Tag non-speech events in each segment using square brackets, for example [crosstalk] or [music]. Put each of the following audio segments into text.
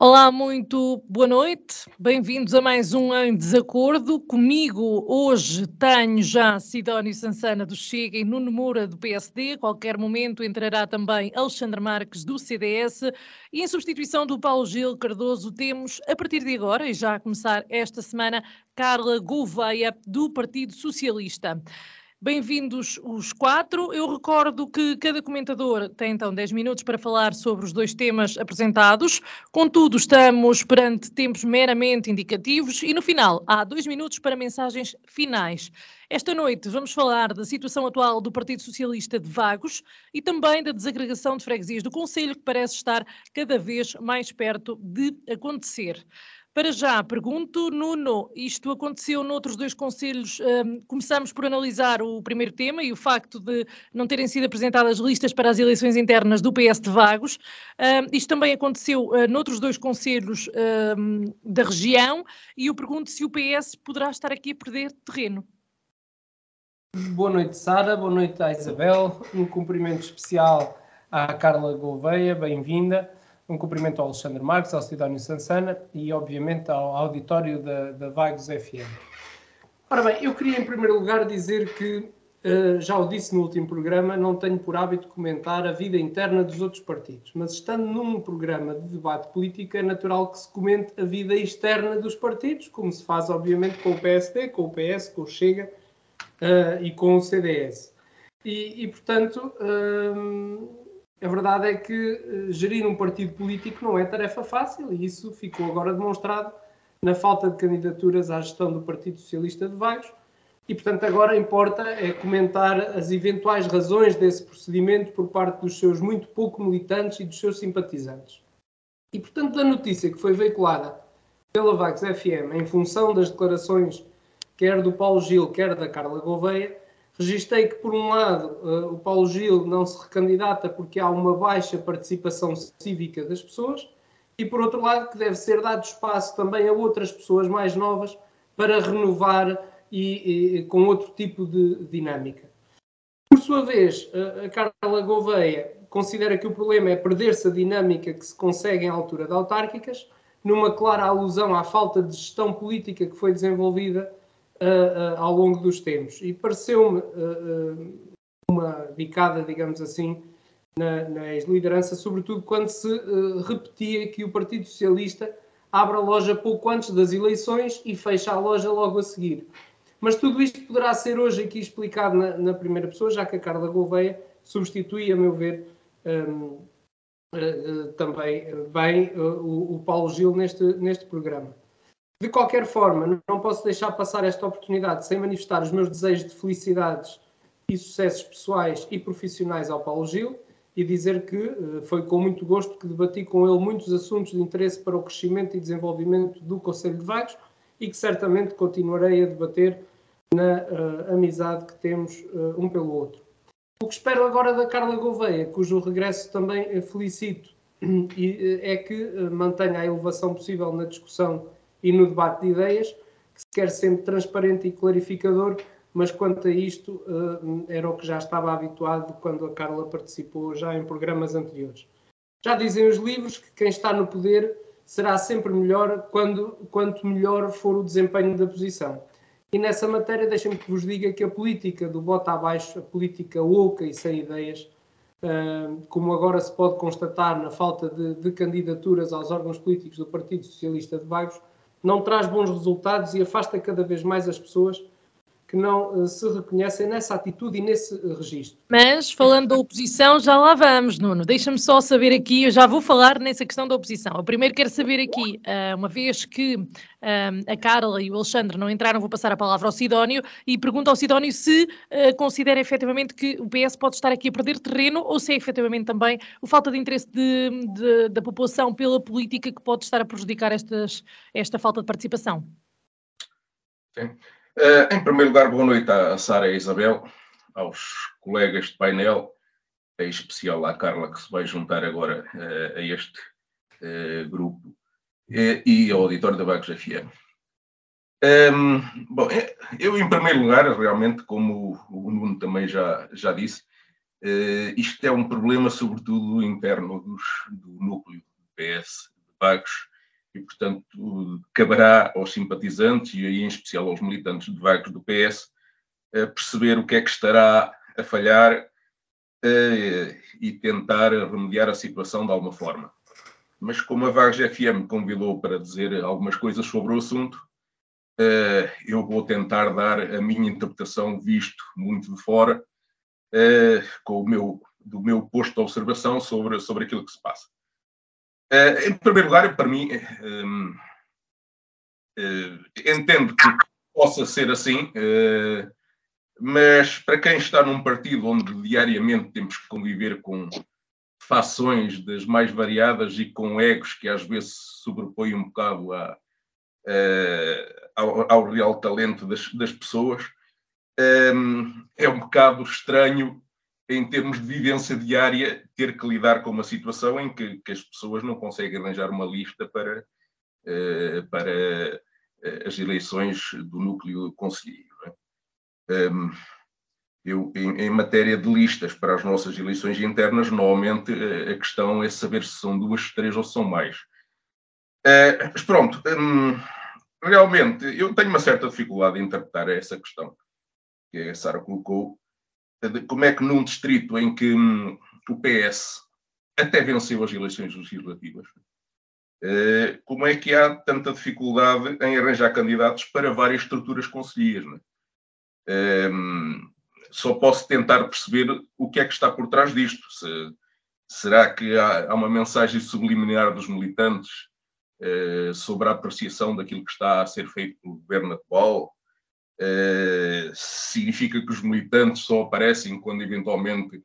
Olá, muito boa noite. Bem-vindos a mais um Em Desacordo. Comigo hoje tenho já Sidónio Sansana do Chega e Nuno Moura do PSD. Qualquer momento entrará também Alexandre Marques do CDS. E em substituição do Paulo Gil Cardoso temos, a partir de agora, e já a começar esta semana, Carla Gouveia do Partido Socialista. Bem-vindos os quatro. Eu recordo que cada comentador tem então 10 minutos para falar sobre os dois temas apresentados. Contudo, estamos perante tempos meramente indicativos e no final há dois minutos para mensagens finais. Esta noite vamos falar da situação atual do Partido Socialista de Vagos e também da desagregação de freguesias do Conselho, que parece estar cada vez mais perto de acontecer. Para já, pergunto, Nuno, isto aconteceu noutros dois conselhos. Um, começamos por analisar o primeiro tema e o facto de não terem sido apresentadas listas para as eleições internas do PS de Vagos. Um, isto também aconteceu uh, noutros dois conselhos um, da região e eu pergunto se o PS poderá estar aqui a perder terreno. Boa noite, Sara. Boa noite à Isabel. Um cumprimento especial à Carla Gouveia. Bem-vinda. Um cumprimento ao Alexandre Marques, ao Sidónio Sansana e, obviamente, ao auditório da, da Vagos FM. Ora bem, eu queria, em primeiro lugar, dizer que, uh, já o disse no último programa, não tenho por hábito comentar a vida interna dos outros partidos, mas estando num programa de debate político, é natural que se comente a vida externa dos partidos, como se faz, obviamente, com o PSD, com o PS, com o Chega uh, e com o CDS. E, e portanto, uh, a verdade é que uh, gerir um partido político não é tarefa fácil e isso ficou agora demonstrado na falta de candidaturas à gestão do Partido Socialista de Vagos e, portanto, agora importa é comentar as eventuais razões desse procedimento por parte dos seus muito pouco militantes e dos seus simpatizantes. E, portanto, da notícia que foi veiculada pela Vagos FM em função das declarações quer do Paulo Gil, quer da Carla Gouveia, Registrei que, por um lado, uh, o Paulo Gil não se recandidata porque há uma baixa participação cívica das pessoas, e, por outro lado, que deve ser dado espaço também a outras pessoas mais novas para renovar e, e com outro tipo de dinâmica. Por sua vez, a Carla Gouveia considera que o problema é perder-se a dinâmica que se consegue em altura de autárquicas, numa clara alusão à falta de gestão política que foi desenvolvida uh, ao longo dos tempos. E pareceu-me uma bicada, digamos assim, na, nas lideranças, sobretudo quando se repetia que o Partido Socialista abre a loja pouco antes das eleições e fecha a loja logo a seguir. Mas tudo isto poderá ser hoje aqui explicado na, na primeira pessoa, já que a Carla Gouveia substitui, a meu ver, um, uh, uh, também bem uh, o, o, Paulo Gil neste, neste programa. De qualquer forma, não posso deixar passar esta oportunidade sem manifestar os meus desejos de felicidades e sucessos pessoais e profissionais ao Paulo Gil e dizer que eh, foi com muito gosto que debati com ele muitos assuntos de interesse para o crescimento e desenvolvimento do Conselho de Vagos e que certamente continuarei a debater na uh, amizade que temos uh, um pelo outro. O que espero agora da Carla Gouveia, cujo regresso também felicito, [clears throat] é que mantenha a elevação possível na discussão e no debate de ideias, que se quer sempre transparente e clarificador, mas quanto a isto eh, era o que já estava habituado quando a Carla participou já em programas anteriores. Já dizem os livros que quem está no poder será sempre melhor quando, quanto melhor for o desempenho da posição. E nessa matéria, deixem-me que vos diga que a política do bota abaixo, a política oca e sem ideias, eh, como agora se pode constatar na falta de, de candidaturas aos órgãos políticos do Partido Socialista de Vagos, não traz bons resultados e afasta cada vez mais as pessoas que não se reconhecem nessa atitude e nesse registro. Mas, falando da oposição, já lá vamos, Nuno. Deixa-me só saber aqui, eu já vou falar nessa questão da oposição. Eu primeiro quero saber aqui, uma vez que a Carla e o Alexandre não entraram, vou passar a palavra ao Sidónio e pergunto ao Sidónio se considera efetivamente que o PS pode estar aqui a perder terreno ou se é efetivamente também o falta de interesse de, de, da população pela política que pode estar a prejudicar estas, esta falta de participação. Sim. Uh, em primeiro lugar, boa noite à Sara e à Isabel, aos colegas de painel, em especial à Carla, que se vai juntar agora uh, a este uh, grupo, e ao auditório da Vagos FM. Um, bom, eu, em primeiro lugar, realmente, como o Nuno também já, já disse, isto é um problema, sobretudo, interno dos, do núcleo do PS de Vagos, e, portanto, caberá aos simpatizantes e aí em especial aos militantes de Vagos do PS eh, perceber o que é que estará a falhar eh, e tentar remediar a situação de alguma forma. Mas como a Vagos FM convidou para dizer algumas coisas sobre o assunto, eh, eu vou tentar dar a minha interpretação visto muito de fora, com o meu, do meu posto de observação sobre, sobre aquilo que se passa. Uh, em primeiro lugar, para mim, uh, uh, entendo que possa ser assim, mas para quem está num partido onde diariamente temos que conviver com fações das mais variadas e com egos que às vezes sobrepõem um bocado a, ao, ao, real talento das, das pessoas, é um bocado estranho em termos de vivência diária, ter que lidar com uma situação em que, que as pessoas não conseguem arranjar uma lista para, uh, para uh, as eleições do núcleo conselheiro. É? Um, eu, em, em, matéria de listas para as nossas eleições internas, normalmente uh, a questão é saber se são duas, três ou se são mais. mas pronto, um, realmente eu tenho uma certa dificuldade em interpretar essa questão que a Sara colocou, como é que num distrito em que hum, o PS até venceu as eleições legislativas, eh, como é que há tanta dificuldade em arranjar candidatos para várias estruturas conselheiras? É? Hum, só posso tentar perceber o que é que está por trás disto. Se, será que há, há, uma mensagem subliminar dos militantes eh, sobre a apreciação daquilo que está a ser feito pelo governo atual? Uh, significa que os militantes só aparecem quando eventualmente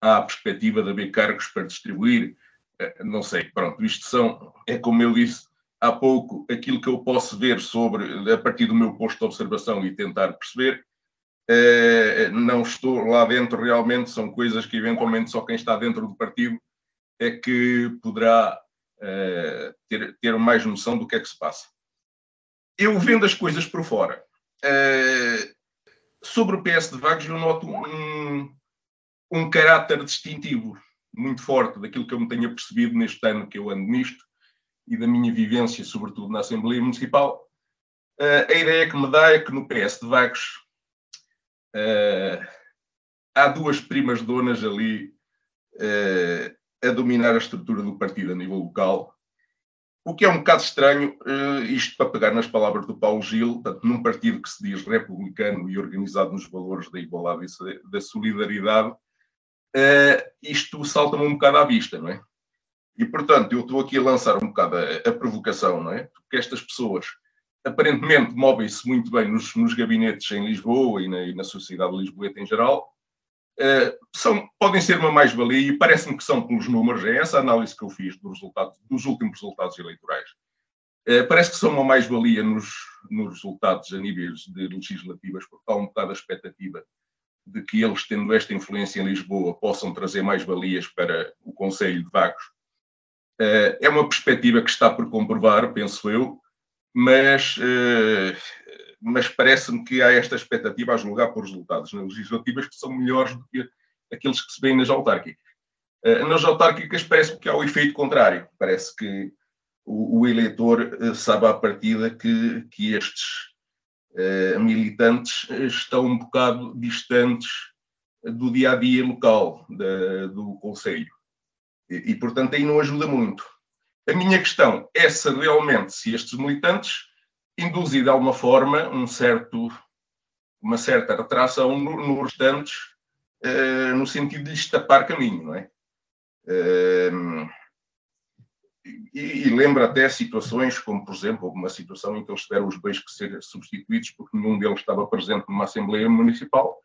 há a perspectiva de haver cargos para distribuir. Uh, não sei, pronto, isto são, é como eu disse há pouco, aquilo que eu posso ver sobre, a partir do meu posto de observação e tentar perceber. Uh, não estou lá dentro realmente, são coisas que eventualmente só quem está dentro do partido é que poderá ter, ter mais noção do que é que se passa. Eu vendo as coisas por fora, Uh, sobre o PS de Vagos, eu noto um, um caráter distintivo muito forte daquilo que eu me tenho percebido neste ano que eu ando nisto e da minha vivência, sobretudo na Assembleia Municipal. Uh, a ideia que me dá é que no PS de Vagos uh, há duas primas donas ali a dominar a estrutura do partido a nível local o que é um bocado estranho, uh, isto para pegar nas palavras do Paulo Gil, portanto, num partido que se diz republicano e organizado nos valores da igualdade e da solidariedade, uh, isto salta-me um bocado à vista, não é? E, portanto, eu estou aqui a lançar um bocado a, provocação, não é? Porque estas pessoas aparentemente movem-se muito bem nos, nos, gabinetes em Lisboa e na, e na sociedade lisboeta em geral, são, podem ser uma mais-valia e parece-me que são pelos números, é essa análise que eu fiz dos, resultados, dos últimos resultados eleitorais. Uh, parece que são uma mais-valia nos, nos resultados a níveis de legislativas, porque há um bocado a expectativa de que eles, tendo esta influência em Lisboa, possam trazer mais-valias para o Conselho de Vagos. Uh, é uma perspectiva que está por comprovar, penso eu, mas mas parece-me que há esta expectativa a julgar por resultados nas legislativas que são melhores do que aqueles que se vêem nas autárquicas. Uh, nas autárquicas parece-me que há o efeito contrário. Parece que o, eleitor uh, sabe à partida que, que estes uh, militantes estão um bocado distantes do dia a dia local da, do Conselho. E, e, portanto, aí não ajuda muito. A minha questão é se realmente, se estes militantes induzir de alguma forma um certo uma certa retração nos no restantes, uh, no sentido de lhes tapar caminho, não é? Uh, e, e lembra até situações como, por exemplo, uma situação em que eles tiveram os bens que ser substituídos porque nenhum deles estava presente numa Assembleia Municipal,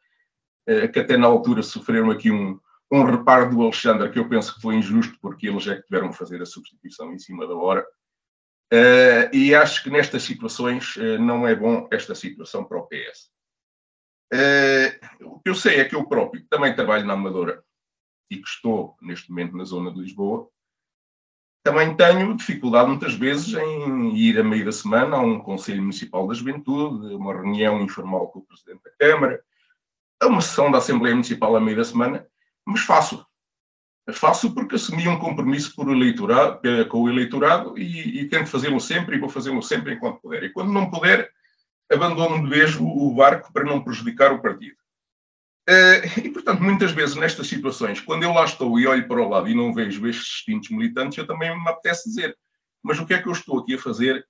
uh, que até na altura sofreram aqui um, um reparo do Alexandre, que eu penso que foi injusto, porque eles é que tiveram que fazer a substituição em cima da hora. Uh, e acho que nestas situações uh, não é bom esta situação para o PS. Uh, o que eu sei é que eu próprio também trabalho na Amadora e que estou neste momento na zona de Lisboa, também tenho dificuldade muitas vezes em ir a meio da semana a um Conselho Municipal da Juventude, uma reunião informal com o Presidente da Câmara, a uma sessão da Assembleia Municipal a meio da semana, mas faço. Faço porque assumi um compromisso por eleitorado, com o eleitorado e, e tento fazê-lo sempre e vou fazê-lo sempre enquanto puder. E quando não puder, abandono de vez o barco para não prejudicar o partido. Uh, e, portanto, muitas vezes nestas situações, quando eu lá estou e olho para o lado e não vejo estes distintos militantes, eu também me apetece dizer, mas o que é que eu estou aqui a fazer?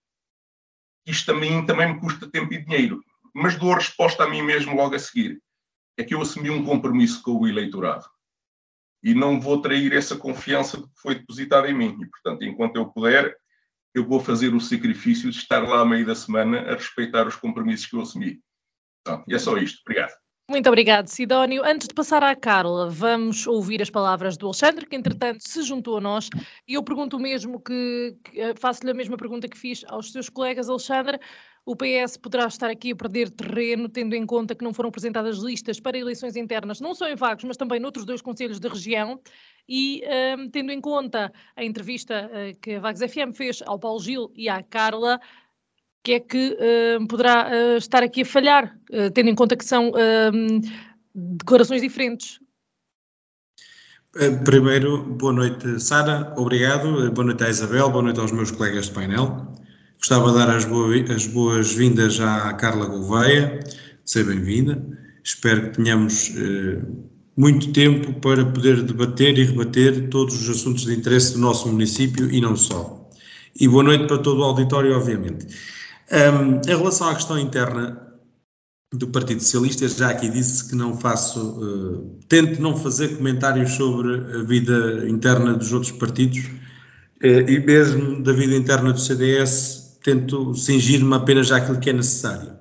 Isto também, também me custa tempo e dinheiro. Mas dou a resposta a mim mesmo logo a seguir. É que eu assumi um compromisso com o eleitorado. E não vou trair essa confiança que foi depositada em mim. E, portanto, enquanto eu puder, eu vou fazer o sacrifício de estar lá a meio da semana a respeitar os compromissos que eu assumi. Então, e é só isto. Obrigado. Muito obrigado, Sidónio. Antes de passar à Carla, vamos ouvir as palavras do Alexandre, que entretanto se juntou a nós, e eu pergunto mesmo que, que eh, faço-lhe a mesma pergunta que fiz aos seus colegas, Alexandre. O PS poderá estar aqui a perder terreno, tendo em conta que não foram apresentadas listas para eleições internas, não só em Vagos, mas também noutros dois conselhos da região, e um, tendo em conta a entrevista uh, que a Vagos FM fez ao Paulo Gil e à Carla, que é que uh, poderá uh, estar aqui a falhar, uh, tendo em conta que são uh, declarações diferentes? Primeiro, boa noite, Sara, obrigado. Boa noite à Isabel, boa noite aos meus colegas de painel. Gostava de dar as, as boas-vindas à Carla Gouveia, seja bem-vinda. Espero que tenhamos muito tempo para poder debater e rebater todos os assuntos de interesse do nosso município e não só. E boa noite para todo o auditório, obviamente. Um, em relação à questão interna do Partido Socialista, já aqui disse que não faço, uh, tento não fazer comentários sobre a vida interna dos outros partidos uh, e mesmo da vida interna do CDS, tento cingir-me apenas àquilo que é necessário.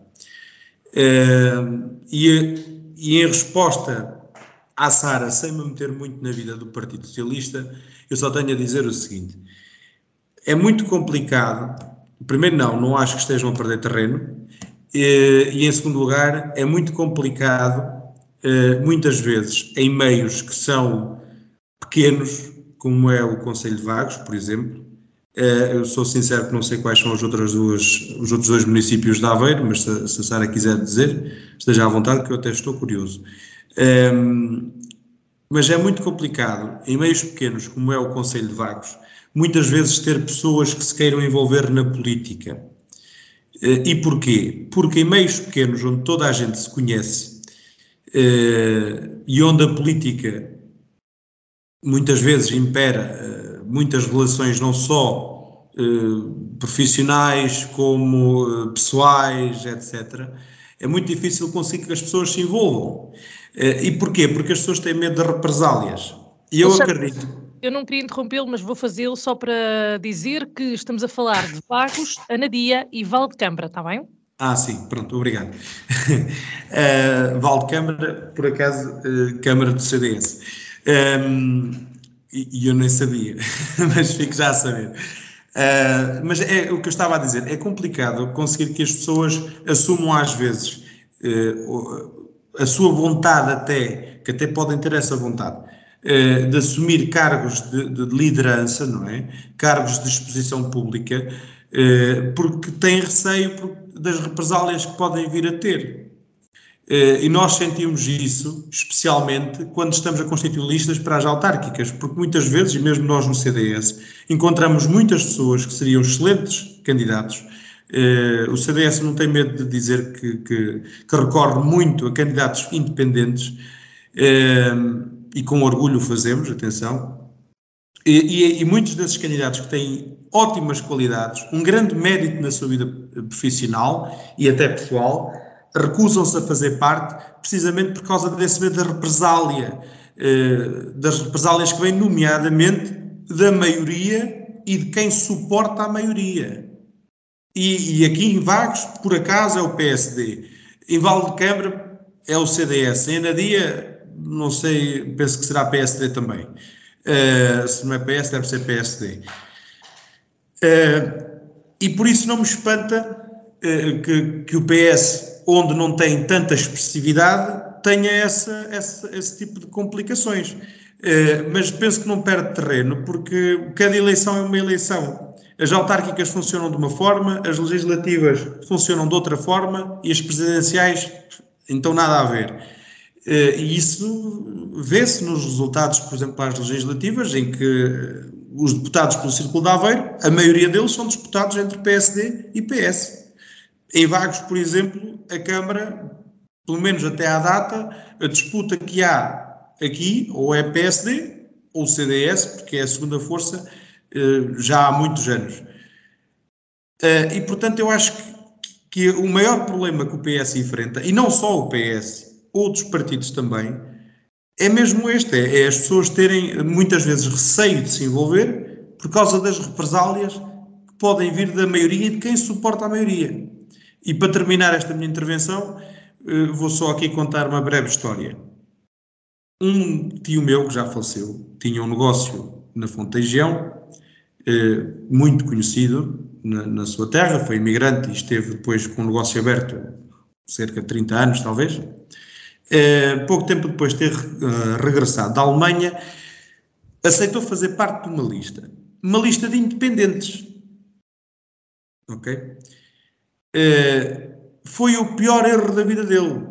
E, e em resposta à Sara, sem me meter muito na vida do Partido Socialista, eu só tenho a dizer o seguinte: é muito complicado Primeiro, não, não acho que estejam a perder terreno. E, e em segundo lugar, é muito complicado, eh, muitas vezes, em meios que são pequenos, como é o Conselho de Vagos, por exemplo. Eh, eu sou sincero que não sei quais são os outros, duas, os outros dois municípios de Aveiro, mas se, se a Sara quiser dizer, esteja à vontade, que eu até estou curioso. Um, mas é muito complicado, em meios pequenos, como é o Conselho de Vagos, muitas vezes ter pessoas que se queiram envolver na política. Eh, e porquê? Porque em meios pequenos, onde toda a gente se conhece eh, e onde a política muitas vezes impera muitas relações não só profissionais como pessoais, etc., é muito difícil conseguir que as pessoas se envolvam. E porquê? Porque as pessoas têm medo de represálias. E eu acredito eu não queria interrompê-lo, mas vou fazê-lo só para dizer que estamos a falar de Vagos, Anadia e Valdecâmara, está bem? Ah, sim, pronto, obrigado. [laughs] uh, Valdecâmara, por acaso, uh, Câmara do CDS. Um, e, e, eu nem sabia, [laughs] mas fico já a saber. Uh, mas é o que eu estava a dizer, é complicado conseguir que as pessoas assumam às vezes uh, a sua vontade até, que até podem ter essa vontade, eh, de assumir cargos de, de, liderança, não é? Cargos de exposição pública, porque têm receio das represálias que podem vir a ter. Eh, e nós sentimos isso, especialmente quando estamos a constituir listas para as autárquicas, porque muitas vezes, e mesmo nós no CDS, encontramos muitas pessoas que seriam excelentes candidatos. o CDS não tem medo de dizer que, que, que recorre muito a candidatos independentes e com orgulho fazemos, atenção, e, e, e, muitos desses candidatos que têm ótimas qualidades, um grande mérito na sua vida profissional e até pessoal, recusam-se a fazer parte precisamente por causa desse medo da represália, eh, das represálias que vêm nomeadamente da maioria e de quem suporta a maioria. E, e aqui em Vagos, por acaso, é o PSD. Em Val de Câmara é o CDS. Em Anadia, não sei, penso que será PSD também. Uh, se não é PS, deve ser PSD. Uh, eh, e por isso não me espanta uh, que, que o PS, onde não tem tanta expressividade, tenha essa, essa, esse tipo de complicações. mas penso que não perde terreno, porque cada eleição é uma eleição. As autárquicas funcionam de uma forma, as legislativas funcionam de outra forma e as presidenciais, então nada a ver. Eh, e isso vê-se nos resultados, por exemplo, as legislativas, em que os deputados pelo Círculo de Aveiro, a maioria deles são disputados entre PSD e PS. Em Vagos, por exemplo, a Câmara, pelo menos até à data, a disputa que há aqui, ou é PSD ou CDS, porque é a segunda força, eh, já há muitos anos. Eh, e, portanto, eu acho que, o maior problema que o PS enfrenta, e não só o PS, outros partidos também, é mesmo este: é, é as pessoas terem muitas vezes receio de se envolver por causa das represálias que podem vir da maioria e de quem suporta a maioria. E para terminar esta minha intervenção, eh, vou só aqui contar uma breve história. Um tio meu que já faleceu tinha um negócio na Fonteijão, eh, muito conhecido na, sua terra, foi imigrante e esteve depois com o negócio aberto cerca de 30 anos, talvez. Eh, pouco tempo depois de ter regressado da Alemanha, aceitou fazer parte de uma lista. Uma lista de independentes. Ok? Uh, foi o pior erro da vida dele.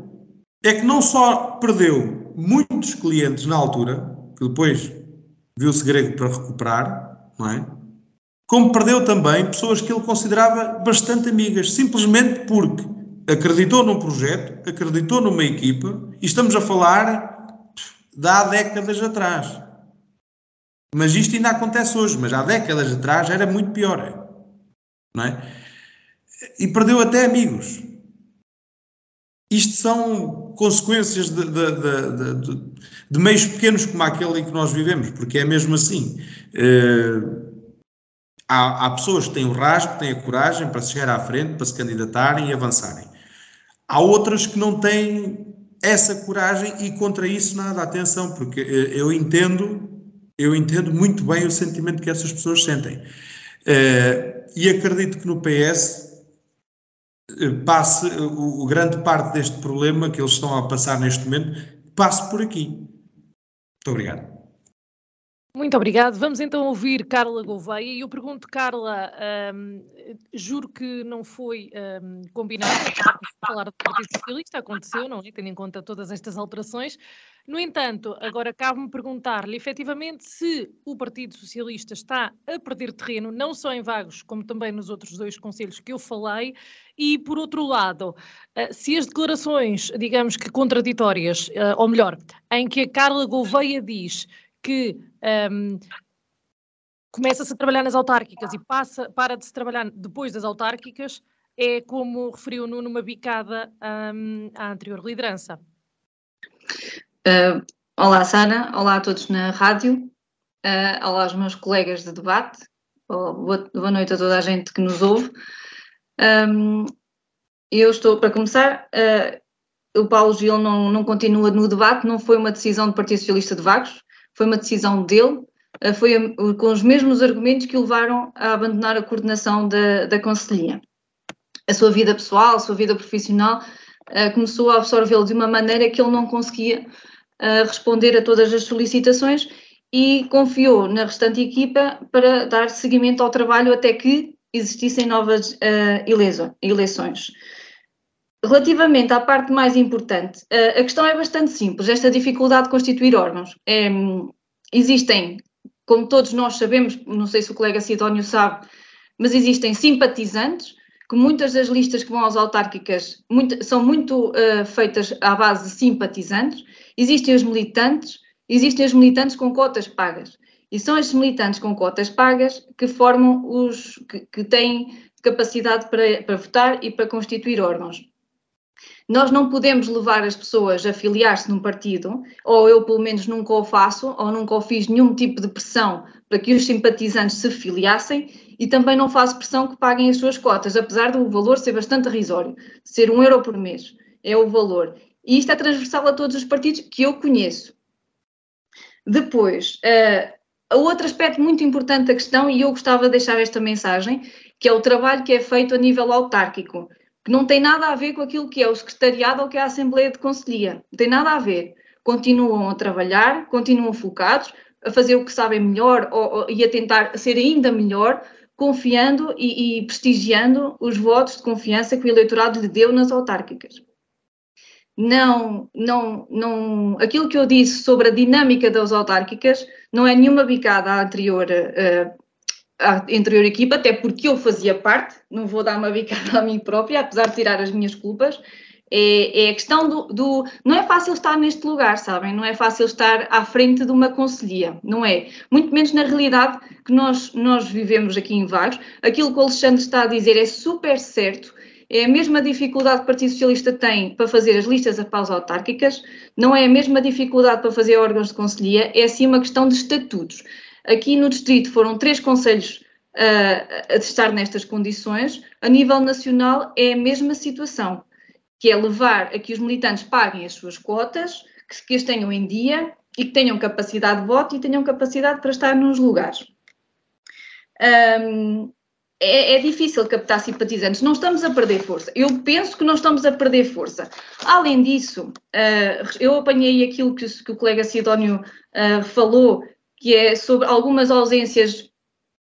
É que não só perdeu muitos clientes na altura, que depois viu-se grego para recuperar, não é? Como perdeu também pessoas que ele considerava bastante amigas, simplesmente porque acreditou num projeto, acreditou numa equipa, e estamos a falar de há décadas atrás. Mas isto ainda acontece hoje, mas há décadas atrás era muito pior. Não é? E perdeu até amigos. Isto são consequências de, de, de, de, meios pequenos como aquele em que nós vivemos, porque é mesmo assim. Uh, há, há pessoas que têm o rasgo, têm a coragem para chegar à frente, para se candidatarem e avançarem. Há outras que não têm essa coragem e contra isso nada, atenção, porque eh, eu entendo, eu entendo muito bem o sentimento que essas pessoas sentem. Uh, e acredito que no PS passe o, o, grande parte deste problema que eles estão a passar neste momento, passe por aqui. Muito obrigado. Muito obrigado. Vamos então ouvir Carla Gouveia. E eu pergunto, Carla, um, juro que não foi um, combinado falar do Partido Socialista, aconteceu, não é? Tendo em conta todas estas alterações. No entanto, agora cabe-me perguntar-lhe efetivamente se o Partido Socialista está a perder terreno, não só em Vagos, como também nos outros dois conselhos que eu falei, e por outro lado, uh, se as declarações, digamos que contraditórias, uh, ou melhor, em que a Carla Gouveia diz que um, começa-se a trabalhar nas autárquicas e passa, para de se trabalhar depois das autárquicas, é como referiu Nuno, uma bicada um, à anterior liderança. Uh, olá, Sara. Olá a todos na rádio. Uh, olá aos meus colegas de debate. Boa, boa, noite a toda a gente que nos ouve. Um, eu estou, para começar, uh, o Paulo Gil não, não continua no debate, não foi uma decisão do Partido Socialista de Vagos, foi uma decisão dele, eh, foi com os mesmos argumentos que o levaram a abandonar a coordenação da, da Conselhia. A sua vida pessoal, a sua vida profissional, eh, começou a absorvê-lo de uma maneira que ele não conseguia eh, responder a todas as solicitações e confiou na restante equipa para dar seguimento ao trabalho até que existissem novas eleições. Relativamente à parte mais importante, a questão é bastante simples. Esta dificuldade de constituir órgãos. É, existem, como todos nós sabemos, não sei se o colega Sidónio sabe, mas existem simpatizantes, que muitas das listas que vão às autárquicas muito, são muito uh, feitas à base de simpatizantes. Existem os militantes, existem os militantes com cotas pagas. E são estes militantes com cotas pagas que formam os que, que têm capacidade para, para votar e para constituir órgãos. Nós não podemos levar as pessoas a filiar-se num partido, ou eu pelo menos nunca o faço, ou nunca o fiz nenhum tipo de pressão para que os simpatizantes se filiassem, e também não faço pressão que paguem as suas cotas, apesar do valor ser bastante irrisório, ser um euro por mês, é o valor. E isto é transversal a todos os partidos que eu conheço. Depois, uh, outro aspecto muito importante da questão, e eu gostava de deixar esta mensagem, que é o trabalho que é feito a nível autárquico que não tem nada a ver com aquilo que é o secretariado ou que é a Assembleia de Conselhia. Não tem nada a ver. Continuam a trabalhar, continuam focados, a fazer o que sabem melhor ou, ou, e a tentar ser ainda melhor, confiando e, e, prestigiando os votos de confiança que o eleitorado lhe deu nas autárquicas. Não, não, não, aquilo que eu disse sobre a dinâmica das autárquicas não é nenhuma bicada à anterior uh, à anterior equipa, até porque eu fazia parte, não vou dar uma bicada [laughs] a mim própria, apesar de tirar as minhas culpas, é, é a questão do, do, Não é fácil estar neste lugar, sabem? Não é fácil estar à frente de uma conselhia, não é? Muito menos na realidade que nós, nós vivemos aqui em Vagos. Aquilo que o Alexandre está a dizer é super certo. É a mesma dificuldade que o Partido Socialista tem para fazer as listas a paus autárquicas, não é a mesma dificuldade para fazer órgãos de conselhia, é sim uma questão de estatutos. Aqui no Distrito foram três conselhos uh, a estar nestas condições. A nível nacional é a mesma situação, que é levar a que os militantes paguem as suas cotas, que, que as tenham em dia e que tenham capacidade de voto e tenham capacidade para estar nos lugares. Um, é, é, difícil captar simpatizantes, não estamos a perder força. Eu penso que não estamos a perder força. Além disso, uh, eu apanhei aquilo que, que o colega Sidónio uh, falou que é sobre algumas ausências.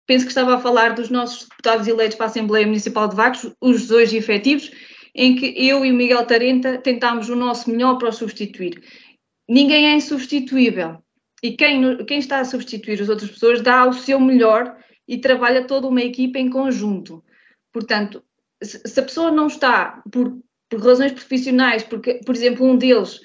Penso que estava a falar dos nossos deputados eleitos para a Assembleia Municipal de Vagos, os dois efetivos, em que eu e o Miguel Tarenta tentámos o nosso melhor para o substituir. Ninguém é insubstituível. E quem, quem está a substituir as outras pessoas dá o seu melhor e trabalha toda uma equipa em conjunto. Portanto, se a pessoa não está por, por razões profissionais, porque, por exemplo, um deles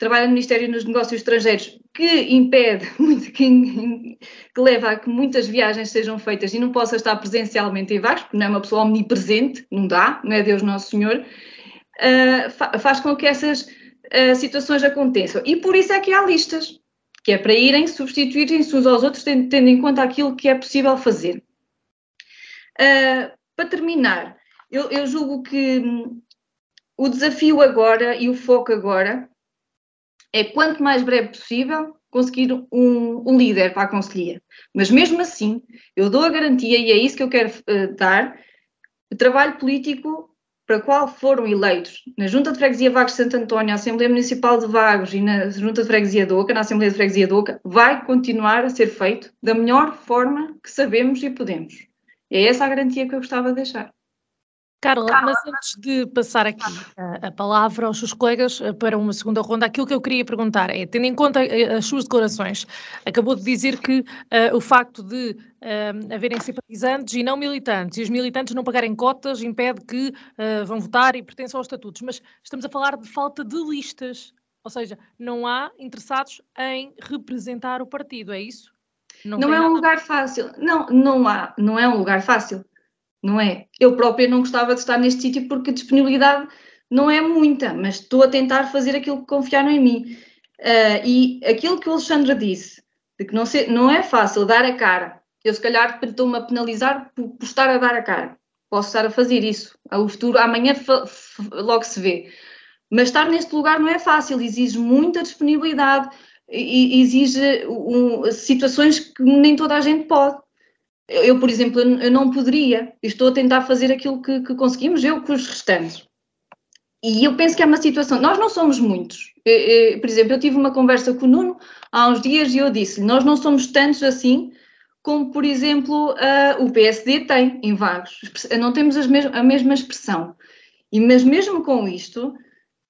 trabalha no Ministério dos Negócios Estrangeiros, que impede, [laughs] muito, que, que, leva a que muitas viagens sejam feitas e não possa estar presencialmente em Vagos, porque não é uma pessoa omnipresente, não dá, não é Deus Nosso Senhor, uh, fa faz com que essas uh, situações aconteçam. E por isso é que há listas, que é para irem substituírem-se uns aos outros, tendo, tendo, em conta aquilo que é possível fazer. Uh, para terminar, eu, eu julgo que hum, o desafio agora e o foco agora é quanto mais breve possível conseguir um, um, líder para a conselhia. Mas mesmo assim, eu dou a garantia, e é isso que eu quero uh, dar, o trabalho político para qual foram eleitos na Junta de Freguesia Vagos de Santo António, na Assembleia Municipal de Vagos e na Junta de Freguesia de Oca, na Assembleia de Freguesia de Oca, vai continuar a ser feito da melhor forma que sabemos e podemos. É essa a garantia que eu gostava de deixar. Carla, mas antes de passar aqui a, a, palavra aos seus colegas eh, para uma segunda ronda, aquilo que eu queria perguntar é, tendo em conta eh, as suas declarações, acabou de dizer que uh, o facto de uh, haverem simpatizantes e não militantes, e os militantes não pagarem cotas, impede que uh, vão votar e pertençam aos estatutos, mas estamos a falar de falta de listas, ou seja, não há interessados em representar o partido, é isso? Não, não é um lugar fácil, não, não há, não é um lugar fácil não é? Eu própria não gostava de estar neste sítio porque a disponibilidade não é muita, mas estou a tentar fazer aquilo que confiaram em mim. Uh, e aquilo que o Alexandre disse, de que não, não é fácil dar a cara, eu se calhar estou-me a penalizar por, por, estar a dar a cara. Posso estar a fazer isso. O futuro, amanhã logo se vê. Mas estar neste lugar não é fácil, exige muita disponibilidade, exige um, situações que nem toda a gente pode. Eu, por exemplo, eu não poderia, estou a tentar fazer aquilo que, que conseguimos, eu com os restantes. E eu penso que é uma situação, nós não somos muitos. por exemplo, eu tive uma conversa com o Nuno há uns dias e eu disse-lhe, nós não somos tantos assim como, por exemplo, uh, o PSD tem em vagos. Não temos a mesma expressão. E, mas mesmo com isto,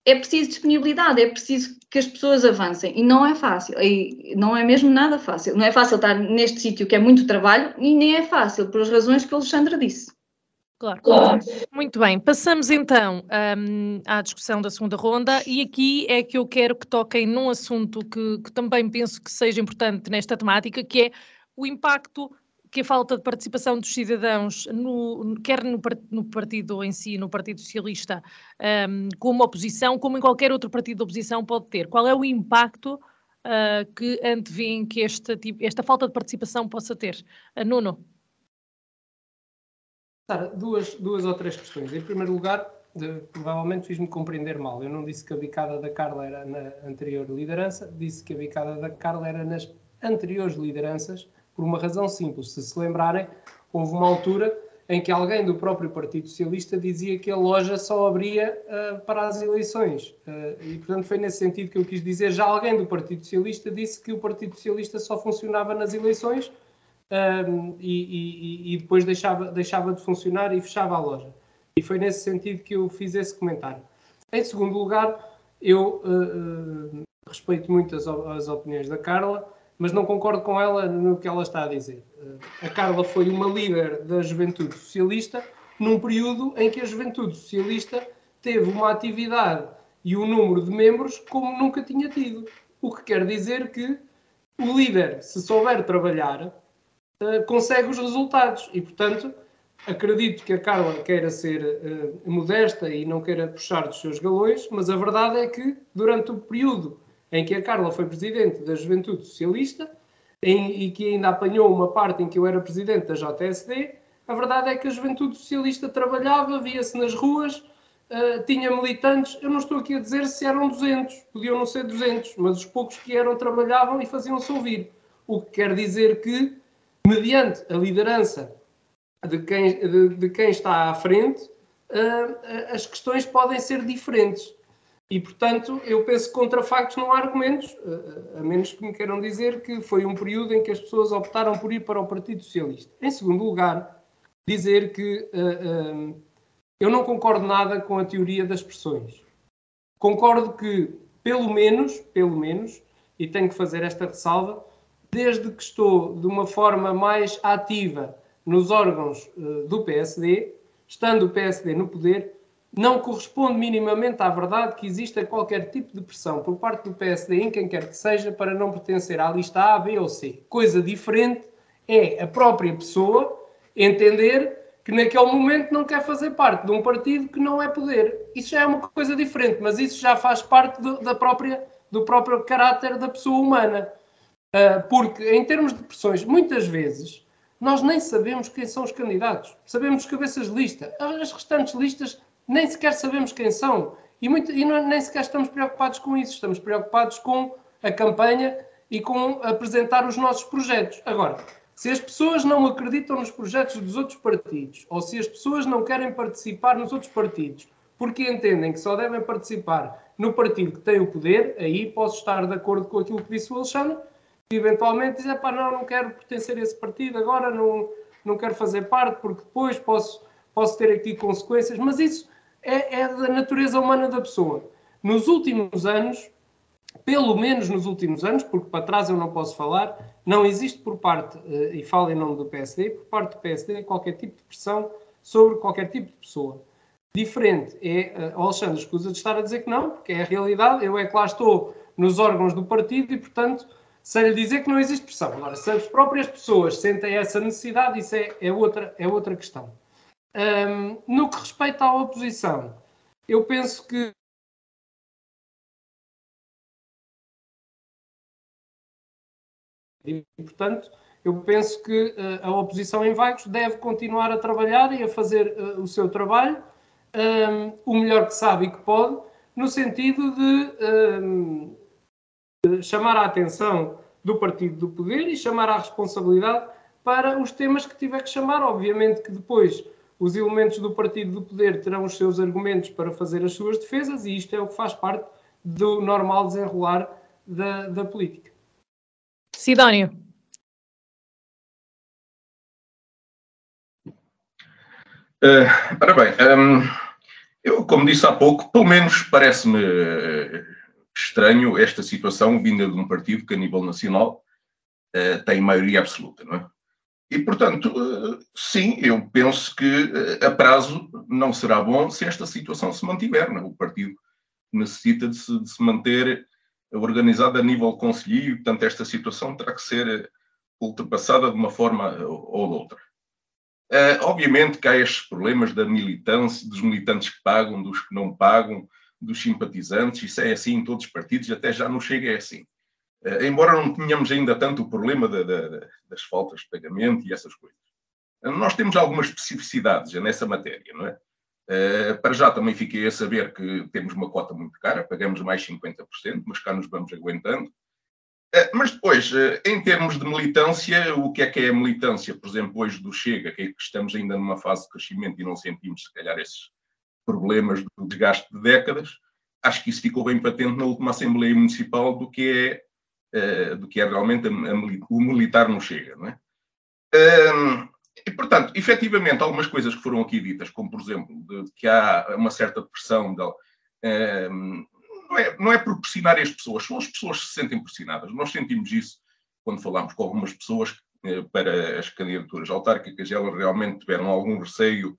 é preciso disponibilidade, é preciso que as pessoas avancem e não é fácil, e não é mesmo nada fácil. Não é fácil estar neste sítio que é muito trabalho e nem é fácil, por as razões que o Alexandre disse. Claro. claro. Muito bem, passamos então um, à discussão da segunda ronda e aqui é que eu quero que toquem num assunto que, que também penso que seja importante nesta temática, que é o impacto que a falta de participação dos cidadãos, no, quer no, no, partido em si, no Partido Socialista, um, como oposição, como em qualquer outro partido de oposição, pode ter? Qual é o impacto uh, que antevêem que esta, esta falta de participação possa ter? Uh, Nuno? Sara, duas, duas ou três questões. Em primeiro lugar, de, provavelmente fiz-me compreender mal. Eu não disse que a bicada da Carla era na anterior liderança, disse que a bicada da Carla era nas anteriores lideranças, por uma razão simples. Se se lembrarem, houve uma altura em que alguém do próprio Partido Socialista dizia que a loja só abria uh, para as eleições. Uh, e, portanto, foi nesse sentido que eu quis dizer. Já alguém do Partido Socialista disse que o Partido Socialista só funcionava nas eleições um, e, e, e, depois deixava, deixava de funcionar e fechava a loja. E foi nesse sentido que eu fiz esse comentário. Em segundo lugar, eu uh, respeito muito as, as, opiniões da Carla, mas não concordo com ela no que ela está a dizer. Uh, a Carla foi uma líder da juventude socialista num período em que a juventude socialista teve uma atividade e um número de membros como nunca tinha tido. O que quer dizer que o líder, se souber trabalhar, uh, consegue os resultados. E, portanto, acredito que a Carla queira ser uh, modesta e não queira puxar dos seus galões, mas a verdade é que, durante o período em que a Carla foi presidente da Juventude Socialista em, e que ainda apanhou uma parte em que eu era presidente da JSD, a verdade é que a Juventude Socialista trabalhava, via-se nas ruas, uh, tinha militantes. Eu não estou aqui a dizer se eram 200, podiam não ser 200, mas os poucos que eram trabalhavam e faziam-se ouvir. O que quer dizer que mediante a liderança de quem, de, de quem está à frente, uh, as questões podem ser diferentes. E, portanto, eu penso que contra factos não há argumentos, uh, a menos que me queiram dizer que foi um período em que as pessoas optaram por ir para o Partido Socialista. Em segundo lugar, dizer que uh, eu não concordo nada com a teoria das pressões. Concordo que, pelo menos, pelo menos, e tenho que fazer esta ressalva, desde que estou de uma forma mais ativa nos órgãos uh, do PSD, estando o PSD no poder, não corresponde minimamente à verdade que exista qualquer tipo de pressão por parte do PSD em quem quer que seja para não pertencer à lista A, B ou C. Coisa diferente é a própria pessoa entender que naquele momento não quer fazer parte de um partido que não é poder. Isso já é uma coisa diferente, mas isso já faz parte do, da própria, do próprio caráter da pessoa humana. Uh, porque, em termos de pressões, muitas vezes nós nem sabemos quem são os candidatos. Sabemos os cabeças de lista. As restantes listas nem sequer sabemos quem são. E, muito, e não, nem sequer estamos preocupados com isso. Estamos preocupados com a campanha e com apresentar os nossos projetos. Agora, se as pessoas não acreditam nos projetos dos outros partidos, ou se as pessoas não querem participar nos outros partidos, porque entendem que só devem participar no partido que tem o poder, aí posso estar de acordo com aquilo que disse o Alexandre, eventualmente dizer, pá, não, não quero pertencer a esse partido, agora não, não quero fazer parte, porque depois posso, posso ter aqui consequências, mas isso é, é da natureza humana da pessoa. Nos últimos anos, pelo menos nos últimos anos, porque para trás eu não posso falar, não existe por parte, eh, e falo em nome do PSD, por parte do PSD qualquer tipo de pressão sobre qualquer tipo de pessoa. Diferente é, o Alexandre escusa de estar a dizer que não, porque é a realidade, eu é que lá estou nos órgãos do partido e, portanto, sem lhe dizer que não existe pressão. Agora, se as próprias pessoas sentem essa necessidade, isso é, é outra, é outra questão. Um, no que respeita à oposição, eu penso que E, portanto, eu penso que uh, a oposição em Vagos deve continuar a trabalhar e a fazer uh, o seu trabalho um, o melhor que sabe e que pode, no sentido de um, chamar a atenção do partido do poder e chamar a responsabilidade para os temas que tiver que chamar. Obviamente que depois os elementos do partido do poder terão os seus argumentos para fazer as suas defesas e isto é o que faz parte do normal desenrolar da, da política. Sidónio. Uh, ora bem, um, eu, como disse há pouco, pelo menos parece-me estranho esta situação vinda de um partido que, a nível nacional, uh, tem maioria absoluta, não é? E, portanto, uh, sim, eu penso que uh, a prazo não será bom se esta situação se mantiver. Não é? O partido necessita de se, de se manter organizado a nível conselho, portanto, esta situação terá que ser ultrapassada de uma forma ou de outra. Uh, obviamente que há estes problemas da militância, dos militantes que pagam, dos que não pagam, dos simpatizantes, isso é assim em todos os partidos, até já não chega assim. Uh, embora não tenhamos ainda tanto o problema da, da, das faltas de pagamento e essas coisas. Uh, nós temos algumas especificidades nessa matéria, não é? para já também fiquei a saber que temos uma cota muito cara, pagamos mais 50%, mas cá nos vamos aguentando. Eh, mas depois, eh, em termos de militância, o que é que é a militância, por exemplo, hoje do Chega, que, é que estamos ainda numa fase de crescimento e não sentimos, se calhar, esses problemas do desgaste de décadas, acho que isso ficou bem patente na última Assembleia Municipal do que é, uh, do que é realmente a, a, o militar no Chega, não é? Um, e, portanto, efetivamente, algumas coisas que foram aqui ditas, como, por exemplo, de, que há uma certa pressão de, um, não é, não é por pressionar as pessoas, são as pessoas que se sentem pressionadas. Nós sentimos isso quando falamos com algumas pessoas eh, para as candidaturas autárquicas, elas realmente tiveram algum receio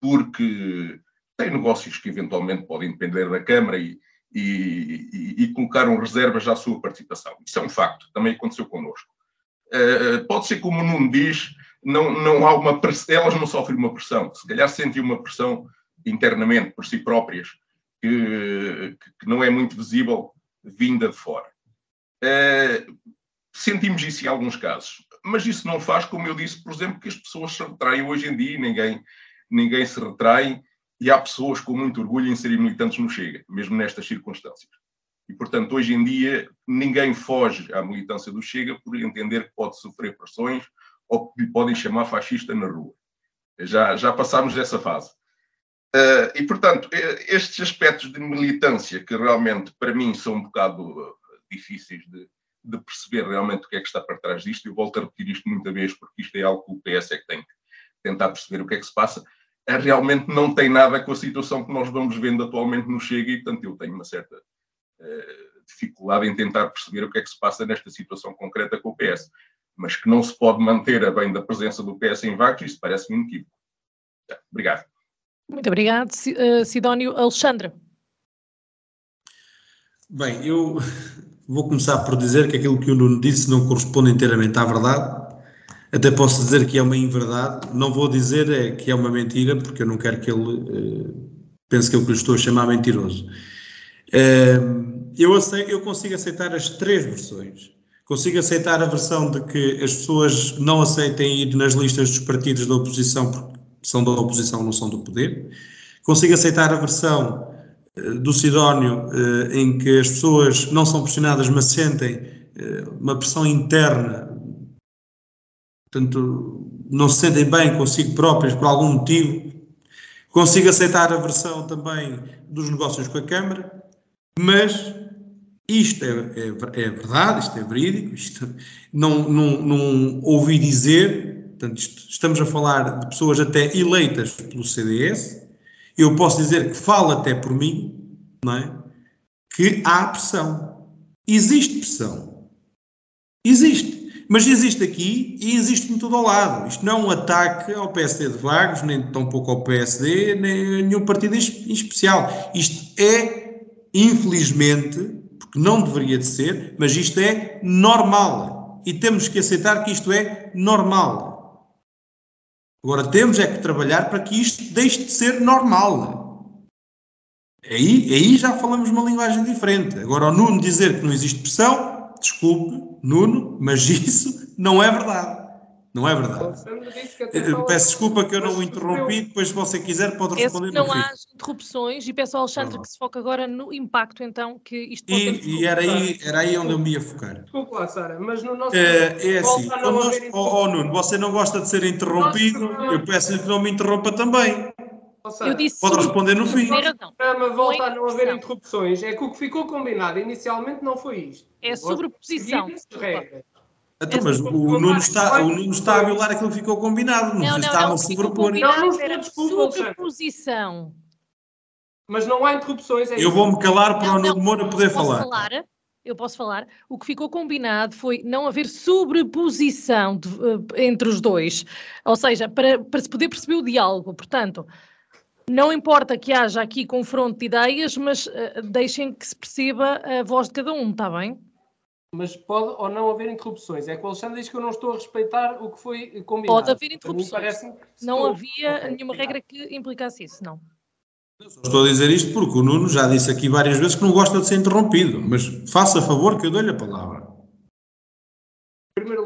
porque têm negócios que eventualmente podem depender da Câmara e, e, e, e colocaram reservas à sua participação. Isso é um facto, também aconteceu connosco. Uh, pode ser como o Nuno diz, não, não há uma elas não sofrem uma pressão, se calhar sentem uma pressão internamente por si próprias, que, que não é muito visível vinda de fora. Uh, sentimos isso em alguns casos, mas isso não faz, como eu disse, por exemplo, que as pessoas se retraem hoje em dia, ninguém, ninguém se retrai, e há pessoas com muito orgulho em serem militantes no Chega, mesmo nestas circunstâncias. E, portanto, hoje em dia, ninguém foge à militância do Chega por entender que pode sofrer pressões ou que lhe podem chamar fascista na rua. Já, já passámos dessa fase. Uh, e, portanto, estes aspectos de militância, que realmente para mim são um bocado uh, difíceis de, de, perceber realmente o que é que está por trás disto, eu volto a repetir isto muita vez, porque isto é algo que o PS é que tem que tentar perceber o que é que se passa, realmente não tem nada com a situação que nós vamos vendo atualmente no Chega, e, portanto, eu tenho uma certa dificuldade em tentar perceber o que é que se passa nesta situação concreta com o PS. Mas que não se pode manter a bem da presença do PS em Vagos, isso parece-me inequívoco. Obrigado. Muito obrigado, eh, Sidónio. Alexandre. Bem, eu vou começar por dizer que aquilo que o Nuno disse não corresponde inteiramente à verdade. Até posso dizer que é uma inverdade. Não vou dizer é, que é uma mentira, porque eu não quero que ele uh, pense que eu lhe estou a chamar mentiroso. Uh, eu, aceito, eu consigo aceitar as três versões. Consigo aceitar a versão de que as pessoas não aceitem ir nas listas dos partidos da oposição porque são da oposição, não são do poder. Consigo aceitar a versão uh, do Sidónio, em que as pessoas não são pressionadas, mas sentem uma pressão interna, portanto, não se sentem bem consigo próprias por algum motivo. Consigo aceitar a versão também dos negócios com a Câmara, mas isto é, é, é verdade, isto é verídico, isto não, não, não ouvi dizer Portanto, estamos a falar de pessoas até eleitas pelo CDS. Eu posso dizer que falo até por mim, não é? Que há pressão. Existe pressão. Existe. Mas existe aqui e existe em todo o lado. Isto não é um ataque ao PSD de Vagos, nem tampouco ao PSD, nem a nenhum partido em especial. Isto é, infelizmente, porque não deveria de ser, mas isto é normal. E temos que aceitar que isto é normal. Agora temos é que trabalhar para que isto deixe de ser normal. Aí, aí já falamos uma linguagem diferente. Agora, o Nuno dizer que não existe pressão, desculpe, Nuno, mas isso não é verdade. Não é verdade. Peço desculpa que eu não o interrompi, depois se você quiser pode responder Esse não há interrupções e peço ao Alexandre que se foque agora no impacto então que isto pode E, e era, aí, era aí onde eu me ia focar. Desculpa lá, Sara, mas no nosso... É, é assim, nós, oh, oh, Nuno, você não gosta de ser interrompido, eu peço-lhe que não me interrompa também. Eu disse Pode responder no fim. O programa volta a não haver interrupções. É que o que ficou combinado inicialmente não foi isto. É sobreposição. Então, mas o Nuno, está, o Nuno está a violar aquilo que ficou combinado, não, não, não está não, a sobrepor. Não, não estou desculpa, sobreposição. Mas não há interrupções. É eu vou-me calar para o Nuno Moura poder falar. falar. Eu posso falar. O que ficou combinado foi não haver sobreposição de, uh, entre os dois. Ou seja, para, para se poder perceber o diálogo. Portanto, não importa que haja aqui confronto de ideias, mas uh, deixem que se perceba a voz de cada um, está bem? mas pode ou não haver interrupções. É que o Alexandre diz que eu não estou a respeitar o que foi combinado. Pode haver interrupções. Não havia okay. nenhuma regra que implicasse isso, não. Estou a dizer isto porque o Nuno já disse aqui várias vezes que não gosta de ser interrompido, mas faça favor que eu dou-lhe a palavra.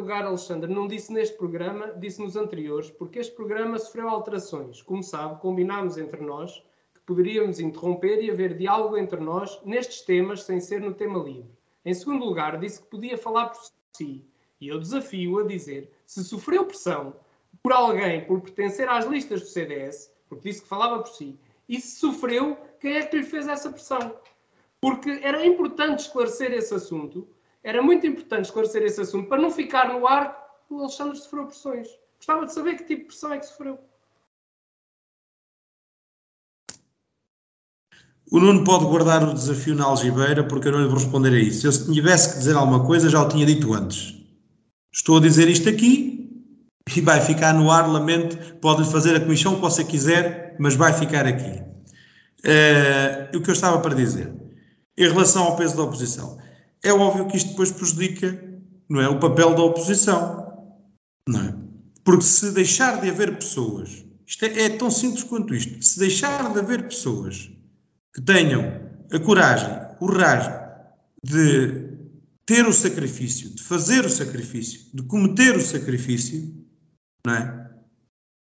Lugar, Alexandre, não disse neste programa, disse nos anteriores, porque este programa sofreu alterações. Como sabe, combinámos entre nós que poderíamos interromper e haver diálogo entre nós nestes temas sem ser no tema livre. Em segundo lugar, disse que podia falar por si. E eu desafio a dizer: se sofreu pressão por alguém por pertencer às listas do CDS, porque disse que falava por si, e se sofreu, quem é que lhe fez essa pressão? Porque era importante esclarecer esse assunto, era muito importante esclarecer esse assunto para não ficar no ar o Alexandre sofreu pressões. Gostava de saber que tipo de pressão é que sofreu. O Nuno pode guardar o desafio na algibeira porque eu não lhe vou responder a isso. Se eu tivesse que dizer alguma coisa, já o tinha dito antes. Estou a dizer isto aqui e vai ficar no ar, lamento. Pode fazer a comissão que você quiser, mas vai ficar aqui. Uh, o que eu estava para dizer, em relação ao peso da oposição, é óbvio que isto depois prejudica não é, o papel da oposição. Não é? Porque se deixar de haver pessoas, isto é, é tão simples quanto isto, se deixar de haver pessoas que tenham a coragem, o coragem de ter o sacrifício, de fazer o sacrifício, de cometer o sacrifício, não é?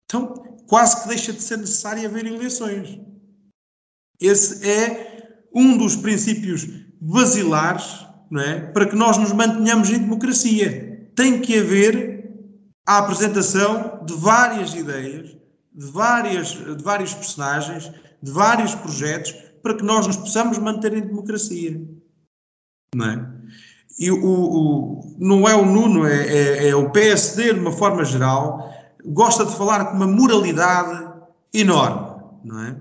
Então, quase que deixa de ser necessário haver eleições. Esse é um dos princípios basilares não é? para que nós nos mantenhamos em democracia. Tem que haver a apresentação de várias ideias, de, várias, de vários personagens, de vários projetos, para que nós nos possamos manter em democracia. Não é? E o, o não é o Nuno, é, é, é, o PSD, de uma forma geral, gosta de falar com uma moralidade enorme, não é?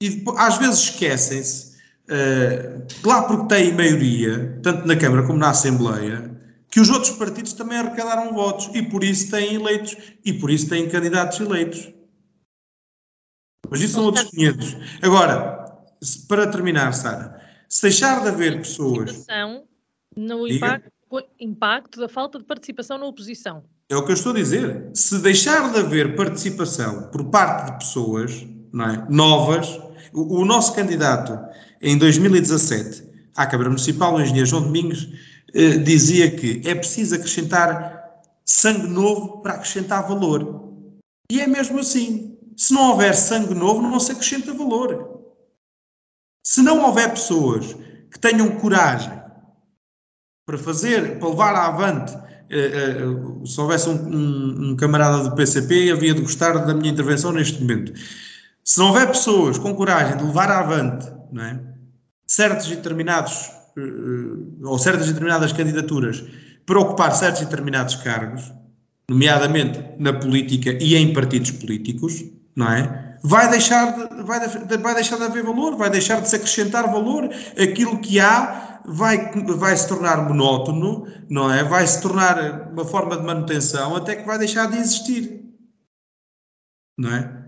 E às vezes esquecem-se, uh, lá porque têm maioria, tanto na Câmara como na Assembleia, que os outros partidos também arrecadaram votos e por isso têm eleitos e por isso têm candidatos eleitos. Mas isso são outros 500. Agora, para terminar, Sara, se deixar de haver pessoas. No impacto, impacto da falta de participação na oposição. É o que eu estou a dizer. Se deixar de haver participação por parte de pessoas é, novas, o, o, nosso candidato em 2017 à Câmara Municipal, o engenheiro João Domingos, eh, dizia que é preciso acrescentar sangue novo para acrescentar valor. E é mesmo assim. Se não houver sangue novo, não se acrescenta valor. Se não houver pessoas que tenham coragem para fazer, para levar avante, eh, eh, se houvesse um, um, um, camarada do PCP, havia de gostar da minha intervenção neste momento. Se não houver pessoas com coragem de levar avante não é, certos e determinados, eh, ou certas e determinadas candidaturas para ocupar certos e determinados cargos, nomeadamente na política e em partidos políticos, não é? Vai deixar, de, vai, de, vai deixar de haver valor, vai deixar de se acrescentar valor, aquilo que há vai, vai se tornar monótono, não é? Vai se tornar uma forma de manutenção até que vai deixar de existir, não é?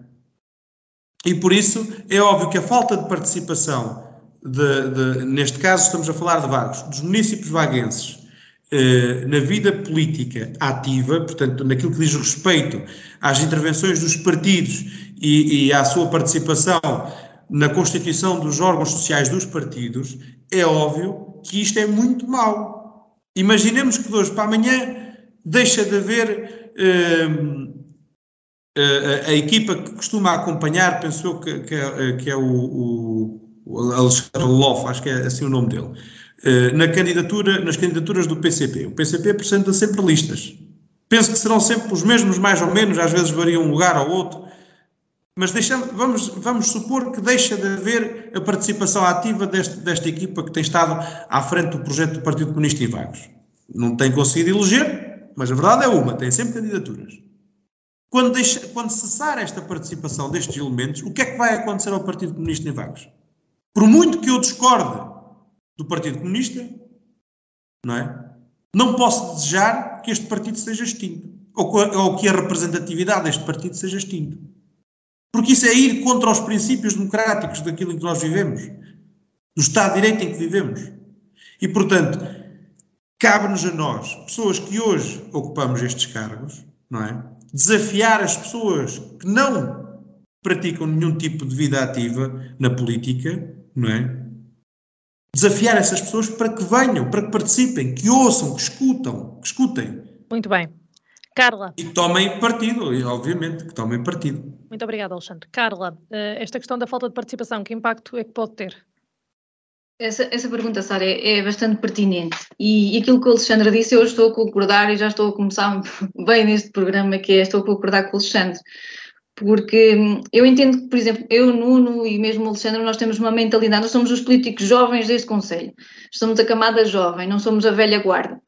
E por isso é óbvio que a falta de participação, de, de, neste caso estamos a falar de vagos, dos municípios vaguenses, eh, na vida política ativa, portanto, naquilo que diz respeito às intervenções dos partidos e, e à sua participação na constituição dos órgãos sociais dos partidos, é óbvio que isto é muito mau. Imaginemos que de hoje para amanhã deixa de haver uh, uh, a equipa que costuma acompanhar, pensou que, que, é, que é o Alexandre Loff, acho que é assim o nome dele eh, na candidatura, nas candidaturas do PCP. O PCP apresenta sempre listas. Penso que serão sempre os mesmos, mais ou menos, às vezes variam um lugar ou outro, mas deixamos, vamos, vamos supor que deixa de haver a participação ativa deste, desta equipa que tem estado à frente do projeto do Partido Comunista em Vagos. Não tem conseguido eleger, mas a verdade é uma, tem sempre candidaturas. Quando, deixa, quando cessar esta participação destes elementos, o que é que vai acontecer ao Partido Comunista em Vagos? Por muito que eu discorde do Partido Comunista, não é? Não posso desejar que este partido seja extinto, ou, que a representatividade deste partido seja extinto. Porque isso é ir contra os princípios democráticos daquilo em que nós vivemos, do Estado de Direito em que vivemos. E, portanto, cabe-nos a nós, pessoas que hoje ocupamos estes cargos, não é? Desafiar as pessoas que não praticam nenhum tipo de vida ativa na política, não é? Desafiar essas pessoas para que venham, para que participem, que ouçam, que escutam, que escutem. Muito bem. Carla. E tomem partido, obviamente, que tomem partido. Muito obrigada, Alexandre. Carla, eh, esta questão da falta de participação, que impacto é que pode ter? Essa, essa pergunta, Sara, é, é, bastante pertinente. E, e, aquilo que o Alexandre disse, eu estou a concordar e já estou a começar [laughs] bem neste programa, que é estou a concordar com o Alexandre. Porque hum, eu entendo que, por exemplo, eu, Nuno e mesmo Alexandre, nós temos uma mentalidade, nós somos os políticos jovens deste Conselho. Somos a camada jovem, não somos a velha guarda.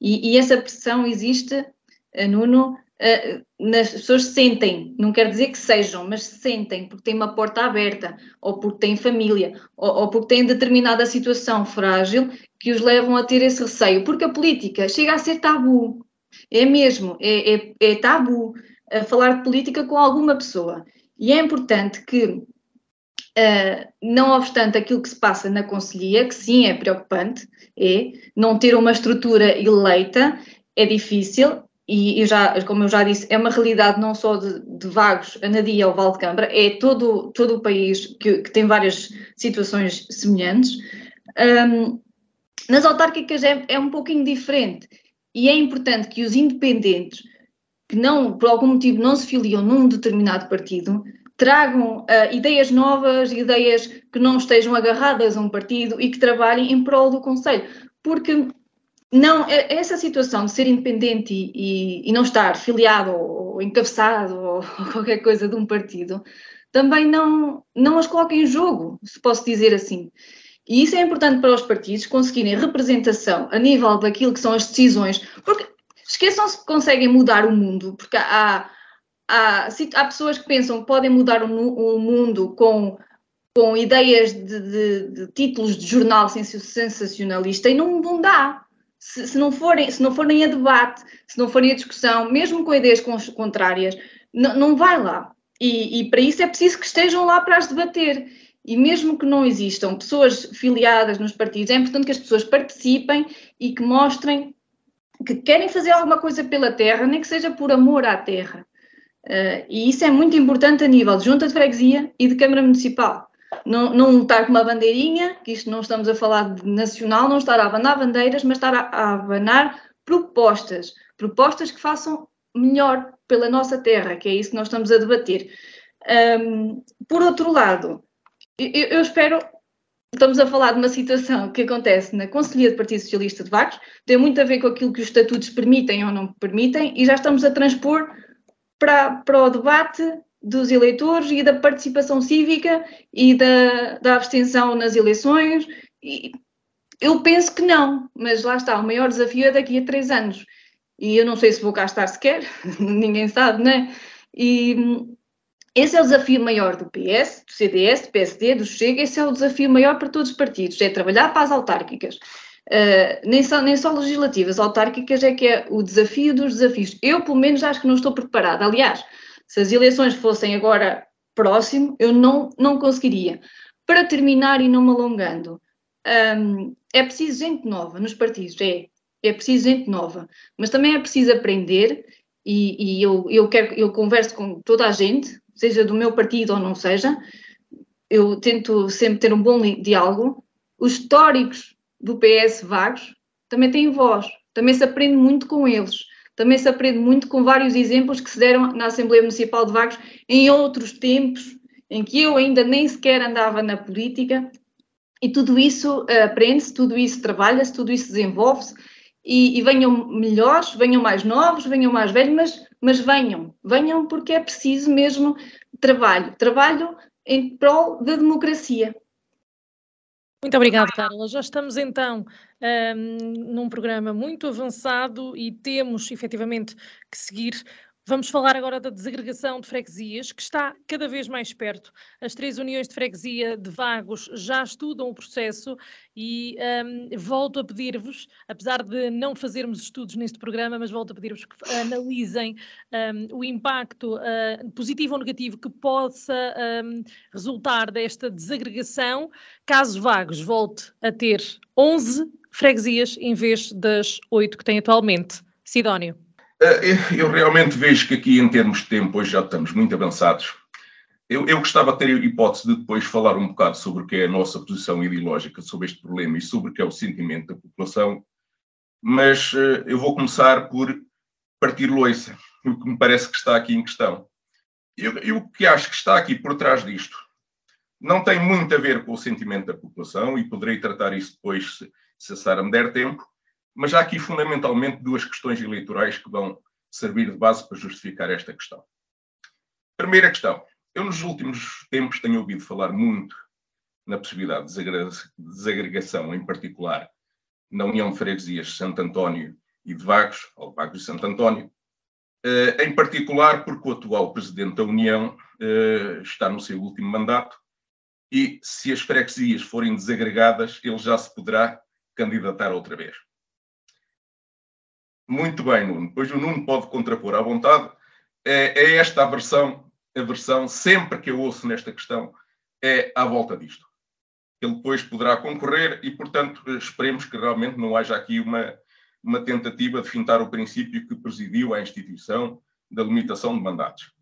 E, e essa pressão existe, eh, Nuno, uh, nas pessoas sentem, não quer dizer que sejam, mas sentem porque têm uma porta aberta, ou porque têm família, ou, ou porque têm determinada situação frágil que os levam a ter esse receio, porque a política chega a ser tabu, é mesmo, é, é, é tabu a falar de política com alguma pessoa. E é importante que, uh, não obstante aquilo que se passa na Conselhia, que sim é preocupante, é não ter uma estrutura eleita, é difícil, e eu já, como eu já disse, é uma realidade não só de, de Vagos, Anadia ou Valdecambra, é todo, todo o país que, que tem várias situações semelhantes. Um, nas autárquicas é, é um pouquinho diferente e é importante que os independentes que não, por algum motivo não se filiam num determinado partido, tragam uh, ideias novas, ideias que não estejam agarradas a um partido e que trabalhem em prol do Conselho. Porque não, essa situação de ser independente e, e, e não estar filiado ou, ou encabeçado ou, [laughs] ou, qualquer coisa de um partido também não, não as coloca em jogo, se posso dizer assim. E isso é importante para os partidos conseguirem representação a nível daquilo que são as decisões, porque esqueçam-se que conseguem mudar o mundo, porque há, há, há pessoas que pensam que podem mudar o, o mundo com, com ideias de, de, de, títulos de jornal sensacionalista e não, não dá se, se, não forem, se não forem a debate, se não forem a discussão, mesmo com ideias contrárias, não, vai lá. E, e, para isso é preciso que estejam lá para as debater. E mesmo que não existam pessoas filiadas nos partidos, é importante que as pessoas participem e que mostrem que querem fazer alguma coisa pela terra, nem que seja por amor à terra. Uh, e isso é muito importante a nível de junta de freguesia e de Câmara Municipal não, não estar com uma bandeirinha, que isto não estamos a falar de nacional, não estar a abanar bandeiras, mas estar a, a abanar propostas, propostas que façam melhor pela nossa terra, que é isso que nós estamos a debater. Um, por outro lado, eu, eu, espero, estamos a falar de uma situação que acontece na Conselhia do Partido Socialista de Vagos, tem muito a ver com aquilo que os estatutos permitem ou não permitem, e já estamos a transpor para, para o debate dos eleitores e da participação cívica e da, da abstenção nas eleições. E eu penso que não, mas lá está, o maior desafio é daqui a três anos. E eu não sei se vou cá estar sequer, [laughs] ninguém sabe, né? E esse é o desafio maior do PS, do CDS, do PSD, do Chega, esse é o desafio maior para todos os partidos, é trabalhar para as autárquicas. Uh, nem, só, nem só legislativas, autárquicas é que é o desafio dos desafios. Eu, pelo menos, acho que não estou preparada. Aliás, se as eleições fossem agora próximo, eu não, não conseguiria. Para terminar e não me alongando, um, é preciso gente nova nos partidos, é. É preciso gente nova, mas também é preciso aprender e, e eu, eu, quero, eu converso com toda a gente, seja do meu partido ou não seja, eu tento sempre ter um bom diálogo. Os históricos do PS Vagos também têm voz, também se aprende muito com eles também se aprende muito com vários exemplos que se deram na Assembleia Municipal de Vagos em outros tempos, em que eu ainda nem sequer andava na política, e tudo isso uh, aprende-se, tudo isso trabalha-se, tudo isso desenvolve-se, e, e, venham melhores, venham mais novos, venham mais velhos, mas, mas venham, venham porque é preciso mesmo trabalho, trabalho em prol da democracia. Muito obrigada, Carla. Já estamos então um, num programa muito avançado e temos efetivamente que seguir Vamos falar agora da desagregação de freguesias, que está cada vez mais perto. As três uniões de freguesia de Vagos já estudam o processo e um, volto a pedir-vos, apesar de não fazermos estudos neste programa, mas volto a pedir-vos que analisem um, o impacto uh, positivo ou negativo que possa um, resultar desta desagregação, caso Vagos volte a ter 11 freguesias em vez das oito que tem atualmente. Sidónio. Uh, eu realmente vejo que aqui, em termos de tempo, hoje já estamos muito avançados. Eu, eu, gostava de ter a hipótese de depois falar um bocado sobre o que é a nossa posição ideológica sobre este problema e sobre o que é o sentimento da população, mas uh, eu vou começar por partir loiça, [laughs] o que me parece que está aqui em questão. Eu o que acho que está aqui por trás disto não tem muito a ver com o sentimento da população e poderei tratar isso depois se, se a Sara me der tempo, mas há aqui fundamentalmente duas questões eleitorais que vão servir de base para justificar esta questão. Primeira questão. Eu, nos últimos tempos, tenho ouvido falar muito na possibilidade de desagregação, em particular na União de Freguesias de Santo António e de Vagos, ou de Vagos e Santo António, eh, em particular porque o atual Presidente da União eh, está no seu último mandato e, se as freguesias forem desagregadas, ele já se poderá candidatar outra vez. Muito bem, Nuno. Depois o Nuno pode contrapor à vontade. É, é esta a versão a versão, sempre que eu ouço nesta questão, é à volta disto. Ele depois poderá concorrer e, portanto, esperemos que realmente não haja aqui uma, uma tentativa de fintar o princípio que presidiu a instituição da limitação de mandatos.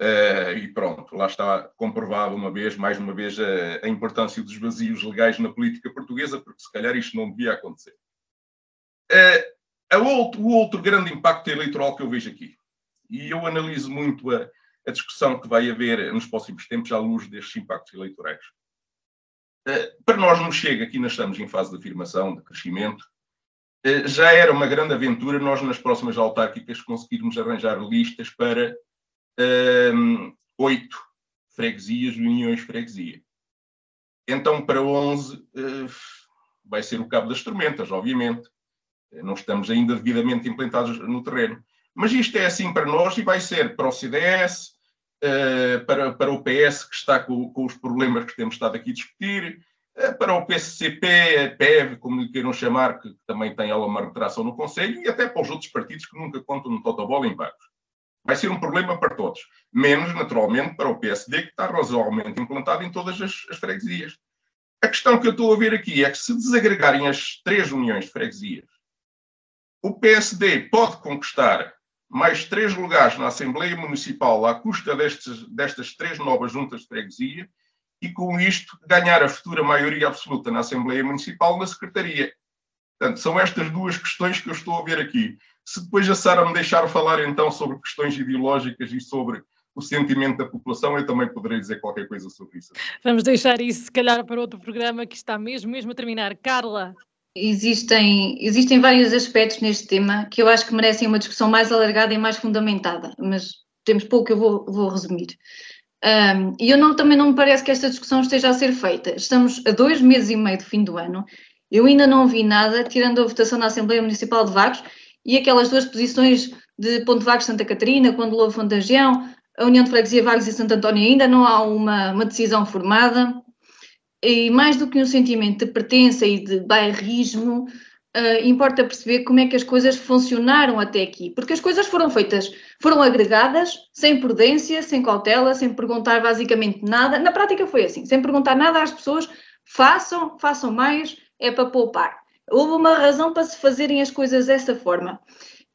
Uh, e pronto, lá está comprovado uma vez, mais uma vez, a, a, importância dos vazios legais na política portuguesa, porque se calhar isto não devia acontecer. Uh, outro, o outro grande impacto eleitoral que eu vejo aqui, e eu analiso muito a, a discussão que vai haver nos próximos tempos à luz destes impactos eleitorais. Eh, para nós não chega, aqui nós estamos em fase de afirmação, de crescimento, eh, já era uma grande aventura nós nas próximas autárquicas conseguirmos arranjar listas para um, oito freguesias, uniões freguesia. Então, para 11, uh, eh, vai ser o cabo das tormentas, obviamente. Não estamos ainda devidamente implantados no terreno. Mas isto é assim para nós e vai ser para o CDS, uh, para, para o PS, que está com, com, os problemas que temos estado aqui a discutir, uh, para o PCP, a PEV, como lhe queiram chamar, que, também tem ela uma retração no Conselho, e até para os outros partidos que nunca contam no Totobola em vagos. Vai ser um problema para todos, menos, naturalmente, para o PSD, que está razoavelmente implantado em todas as, as freguesias. A questão que eu estou a ver aqui é que se desagregarem as três uniões de freguesias, o PSD pode conquistar mais três lugares na Assembleia Municipal à custa destes, destas três novas juntas de freguesia e, com isto, ganhar a futura maioria absoluta na Assembleia Municipal na Secretaria. Portanto, são estas duas questões que eu estou a ver aqui. Se depois a Sara me deixar falar então sobre questões ideológicas e sobre o sentimento da população, eu também poderei dizer qualquer coisa sobre isso. Vamos deixar isso, se calhar, para outro programa que está mesmo, mesmo a terminar. Carla, Existem, existem vários aspectos neste tema que eu acho que merecem uma discussão mais alargada e mais fundamentada, mas temos pouco, eu vou, vou resumir. Um, e eu não, também não me parece que esta discussão esteja a ser feita. Estamos a dois meses e meio do fim do ano, eu ainda não vi nada, tirando a votação na Assembleia Municipal de Vagos e aquelas duas posições de Ponte Vagos Santa Catarina, quando Lobo Fontagião, a União de Freguesia Vagos e Santo António ainda não há uma, uma decisão formada e mais do que um sentimento de pertença e de bairrismo, uh, importa perceber como é que as coisas funcionaram até aqui, porque as coisas foram feitas, foram agregadas, sem prudência, sem cautela, sem perguntar basicamente nada. Na prática foi assim, sem perguntar nada às pessoas, façam, façam mais, é para poupar. Houve uma razão para se fazerem as coisas dessa forma.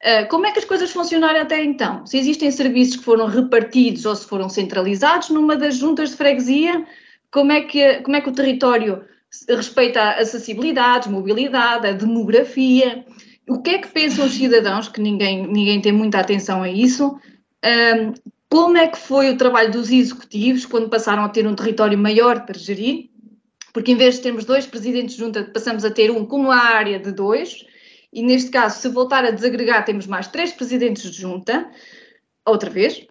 Uh, como é que as coisas funcionaram até então? Se existem serviços que foram repartidos ou se foram centralizados numa das juntas de freguesia, como é que, como é que o território respeita a acessibilidade, mobilidade, a demografia, o que é que pensam os cidadãos, que ninguém, ninguém tem muita atenção a isso, um, como é que foi o trabalho dos executivos quando passaram a ter um território maior para gerir, porque em vez de termos dois presidentes de junta, passamos a ter um com uma área de dois, e neste caso, se voltar a desagregar, temos mais três presidentes de junta, outra vez,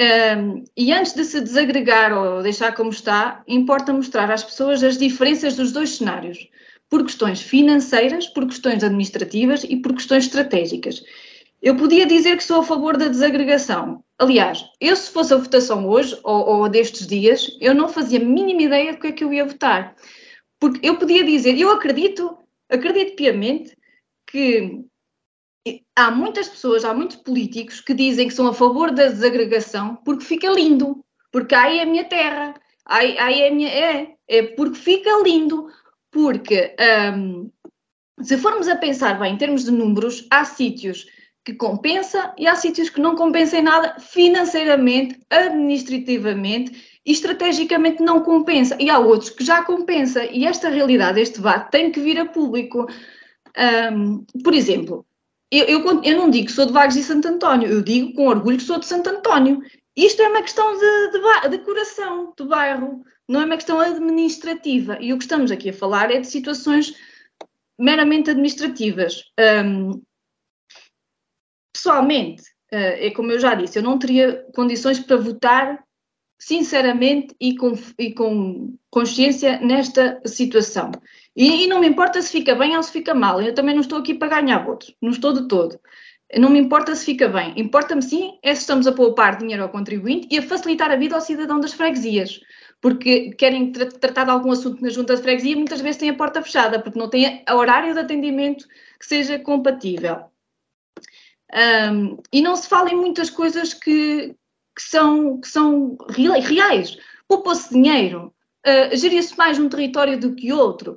um, e antes de se desagregar ou deixar como está, importa mostrar às pessoas as diferenças dos dois cenários, por questões financeiras, por questões administrativas e por questões estratégicas. Eu podia dizer que sou a favor da desagregação. Aliás, eu se fosse a votação hoje ou, ou destes dias, eu não fazia a mínima ideia do que é que eu ia votar. Porque eu podia dizer, eu acredito, acredito piamente que há muitas pessoas, há muitos políticos que dizem que são a favor da desagregação porque fica lindo, porque aí é a minha terra, aí, aí é a minha. É, é porque fica lindo, porque um, se formos a pensar bem em termos de números, há sítios que compensa e há sítios que não compensam nada financeiramente, administrativamente e estrategicamente não compensa. E há outros que já compensa. E esta realidade, este debate, tem que vir a público. Um, por exemplo, eu, eu, eu, não digo que sou de Vagos e Santo António, eu digo com orgulho que sou de Santo António. Isto é uma questão de, de, de coração, do bairro, não é uma questão administrativa. E o que estamos aqui a falar é de situações meramente administrativas. Um, pessoalmente, uh, é como eu já disse, eu não teria condições para votar sinceramente e com, e com consciência nesta situação. E, e, não me importa se fica bem ou se fica mal, eu também não estou aqui para ganhar votos, não estou de todo. Não me importa se fica bem, importa-me sim é se estamos a poupar dinheiro ao contribuinte e a facilitar a vida ao cidadão das freguesias, porque querem tra tratar de algum assunto na junta de freguesia, muitas vezes têm a porta fechada, porque não têm horário de atendimento que seja compatível. Um, e não se fala em muitas coisas que, que são, que são reais. Poupou-se dinheiro, uh, geria-se mais um território do que outro,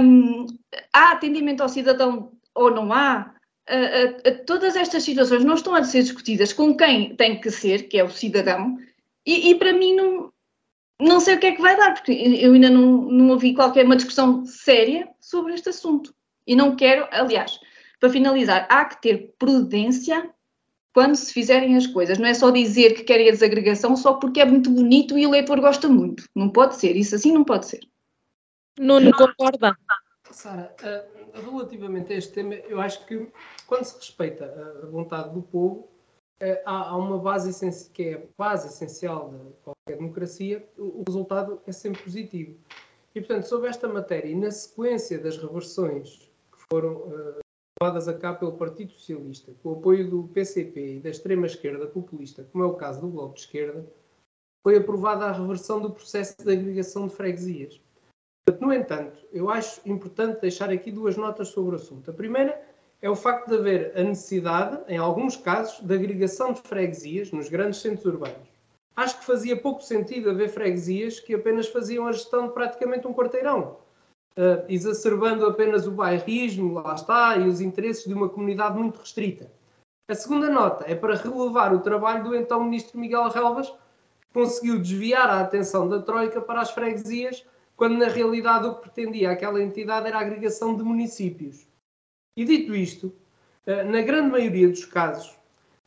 um, há atendimento ao cidadão ou não há. Uh, uh, todas estas situações não estão a ser discutidas com quem tem que ser, que é o cidadão, e, e, para mim não, não sei o que é que vai dar, porque eu ainda não, não ouvi qualquer uma discussão séria sobre este assunto. E não quero, aliás, para finalizar, há que ter prudência quando se fizerem as coisas. Não é só dizer que querem a desagregação só porque é muito bonito e o eleitor gosta muito. Não pode ser. Isso assim não pode ser. Nuno, concorda? Sara, uh, relativamente a este tema, eu acho que quando se respeita a vontade do povo, uh, há, uma base que é a base essencial de qualquer democracia, o, resultado é sempre positivo. E, portanto, sobre esta matéria e na sequência das reversões que foram uh, levadas a cabo pelo Partido Socialista, com o apoio do PCP e da extrema-esquerda populista, como é o caso do Bloco de Esquerda, foi aprovada a reversão do processo de agregação de freguesias. No entanto, eu acho importante deixar aqui duas notas sobre o assunto. A primeira é o facto de haver a necessidade, em alguns casos, de agregação de freguesias nos grandes centros urbanos. Acho que fazia pouco sentido haver freguesias que apenas faziam a gestão de praticamente um quarteirão uh, exacerbando apenas o bairrismo, lá está, e os interesses de uma comunidade muito restrita. A segunda nota é para relevar o trabalho do então ministro Miguel Relvas, que conseguiu desviar a atenção da Troika para as freguesias, quando na realidade o que pretendia aquela entidade era a agregação de municípios. E dito isto, uh, na grande maioria dos casos,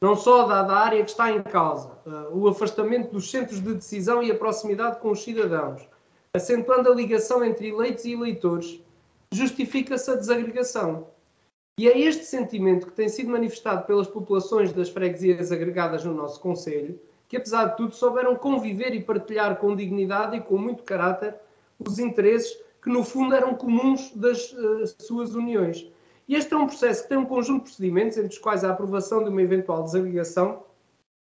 não só dada a área que está em causa, uh, o afastamento dos centros de decisão e a proximidade com os cidadãos, acentuando a ligação entre eleitos e eleitores, justifica-se a desagregação. E é este sentimento que tem sido manifestado pelas populações das freguesias agregadas no nosso Conselho, que apesar de tudo souberam conviver e partilhar com dignidade e com muito caráter os interesses que no fundo eram comuns das uh, suas uniões. E este é um processo que tem um conjunto de procedimentos, entre os quais a aprovação de uma eventual desagregação,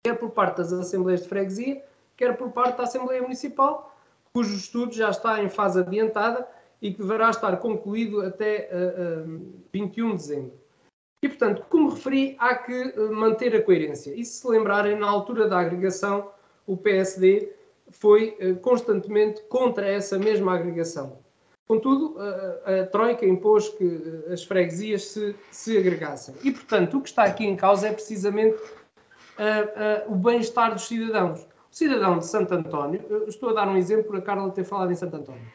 quer por parte das Assembleias de Freguesia, quer por parte da Assembleia Municipal, cujo estudo já está em fase adiantada e que deverá estar concluído até uh, uh, 21 de dezembro. E, portanto, como referi, há que uh, manter a coerência. E se lembrarem, na altura da agregação, o PSD foi uh, constantemente contra essa mesma agregação. Contudo, uh, a Troika impôs que as freguesias se, se agregassem. E, portanto, o que está aqui em causa é precisamente o bem-estar dos cidadãos cidadão de Santo António, estou a dar um exemplo por a Carla ter falado em Santo António,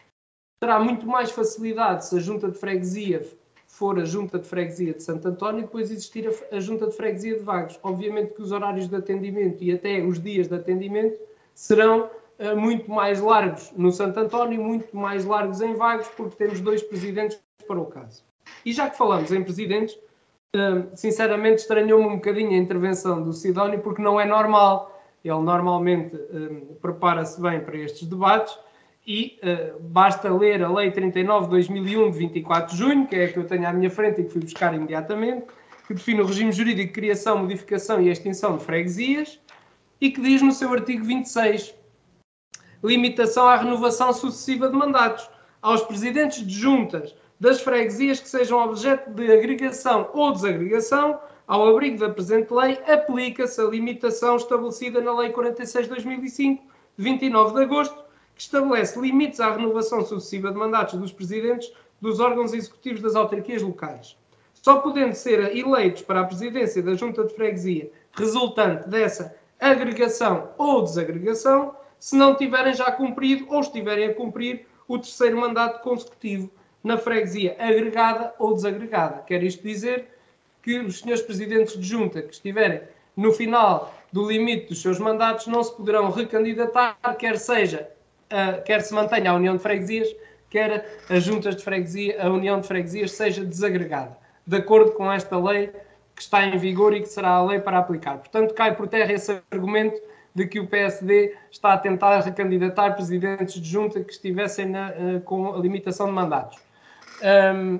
terá muito mais facilidade se a junta de freguesia for a junta de freguesia de Santo António e depois existir a, a junta de freguesia de Vagos. Obviamente que os horários de atendimento e até os dias de atendimento serão uh, muito mais largos no Santo António e muito mais largos em Vagos, porque temos dois presidentes para o caso. E já que falamos em presidentes, uh, sinceramente estranhou-me um bocadinho a intervenção do Sidónio, porque não é normal ele normalmente um, prepara-se bem para estes debates e uh, basta ler a Lei 39 de 2001, de 24 de junho, que é a que eu tenho à minha frente e que fui buscar imediatamente, que define o regime jurídico de criação, modificação e extinção de freguesias e que diz no seu artigo 26 limitação à renovação sucessiva de mandatos aos presidentes de juntas das freguesias que sejam objeto de agregação ou desagregação ao abrigo da presente lei, aplica-se a limitação estabelecida na Lei 46 de 2005, de 29 de agosto, que estabelece limites à renovação sucessiva de mandatos dos presidentes dos órgãos executivos das autarquias locais, só podendo ser eleitos para a presidência da Junta de Freguesia resultante dessa agregação ou desagregação, se não tiverem já cumprido ou estiverem a cumprir o terceiro mandato consecutivo na freguesia agregada ou desagregada. Quer isto dizer que os senhores presidentes de junta que estiverem no final do limite dos seus mandatos não se poderão recandidatar, quer seja, uh, quer se mantenha a União de Freguesias, quer as juntas de freguesia, a União de Freguesias seja desagregada, de acordo com esta lei que está em vigor e que será a lei para aplicar. Portanto, cai por terra esse argumento de que o PSD está a tentar recandidatar presidentes de junta que estivessem na, uh, com a limitação de mandatos. Um,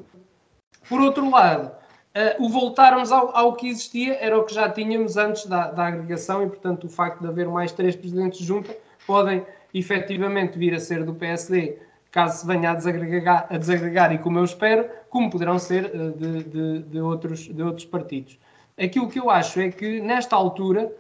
por outro lado, uh, o voltarmos ao, ao, que existia era o que já tínhamos antes da, da, agregação e, portanto, o facto de haver mais três presidentes de junta podem efetivamente vir a ser do PSD, caso se venha a desagregar, a desagregar e como eu espero, como poderão ser uh, de, de, de, outros, de outros partidos. Aquilo que eu acho é que, nesta altura,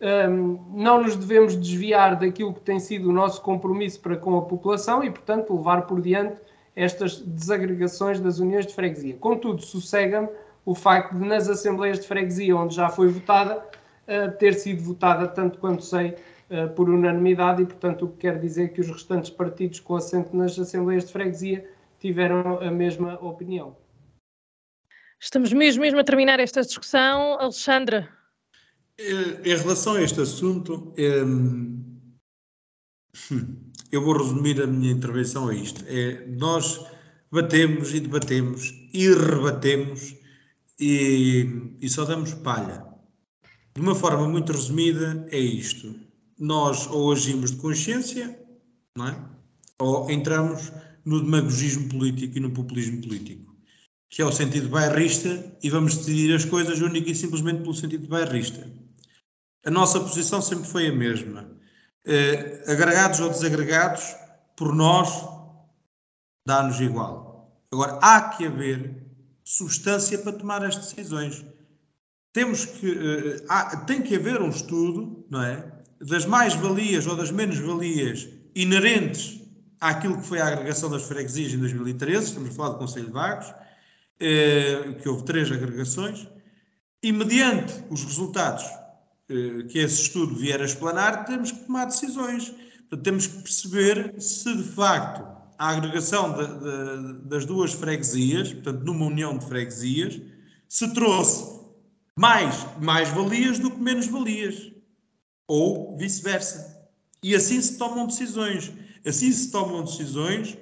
um, não nos devemos desviar daquilo que tem sido o nosso compromisso para com a população e, portanto, levar por diante estas desagregações das uniões de freguesia. Contudo, sossega-me o facto de, nas assembleias de freguesia, onde já foi votada, uh, ter sido votada, tanto quanto sei, uh, por unanimidade, e, portanto, o que quer dizer que os restantes partidos com assento nas assembleias de freguesia tiveram a mesma opinião. Estamos mesmo, mesmo a terminar esta discussão. Alexandra. Eh, em relação a este assunto, eu vou resumir a minha intervenção a isto. É, nós batemos e debatemos e rebatemos e, e só damos palha. De uma forma muito resumida, é isto. Nós ou agimos de consciência, não é? ou entramos no demagogismo político e no populismo político, que é o sentido bairrista, e vamos decidir as coisas única e simplesmente pelo sentido bairrista. A nossa posição sempre foi a mesma eh, agregados ou desagregados, por nós, dá-nos igual. Agora, há que haver substância para tomar as decisões. Temos que, eh, há, tem que haver um estudo, não é? Das mais-valias ou das menos-valias inerentes àquilo que foi a agregação das freguesias em 2013, estamos a falar do Conselho de Vagos, eh, que houve três agregações, e mediante os resultados eh, que esse estudo vier a explanar, temos que tomar decisões. Portanto, temos que perceber se de facto a agregação de, de, das duas freguesias, portanto, numa união de freguesias, se trouxe mais, mais valias do que menos valias. Ou vice-versa. E assim se tomam decisões. Assim se tomam decisões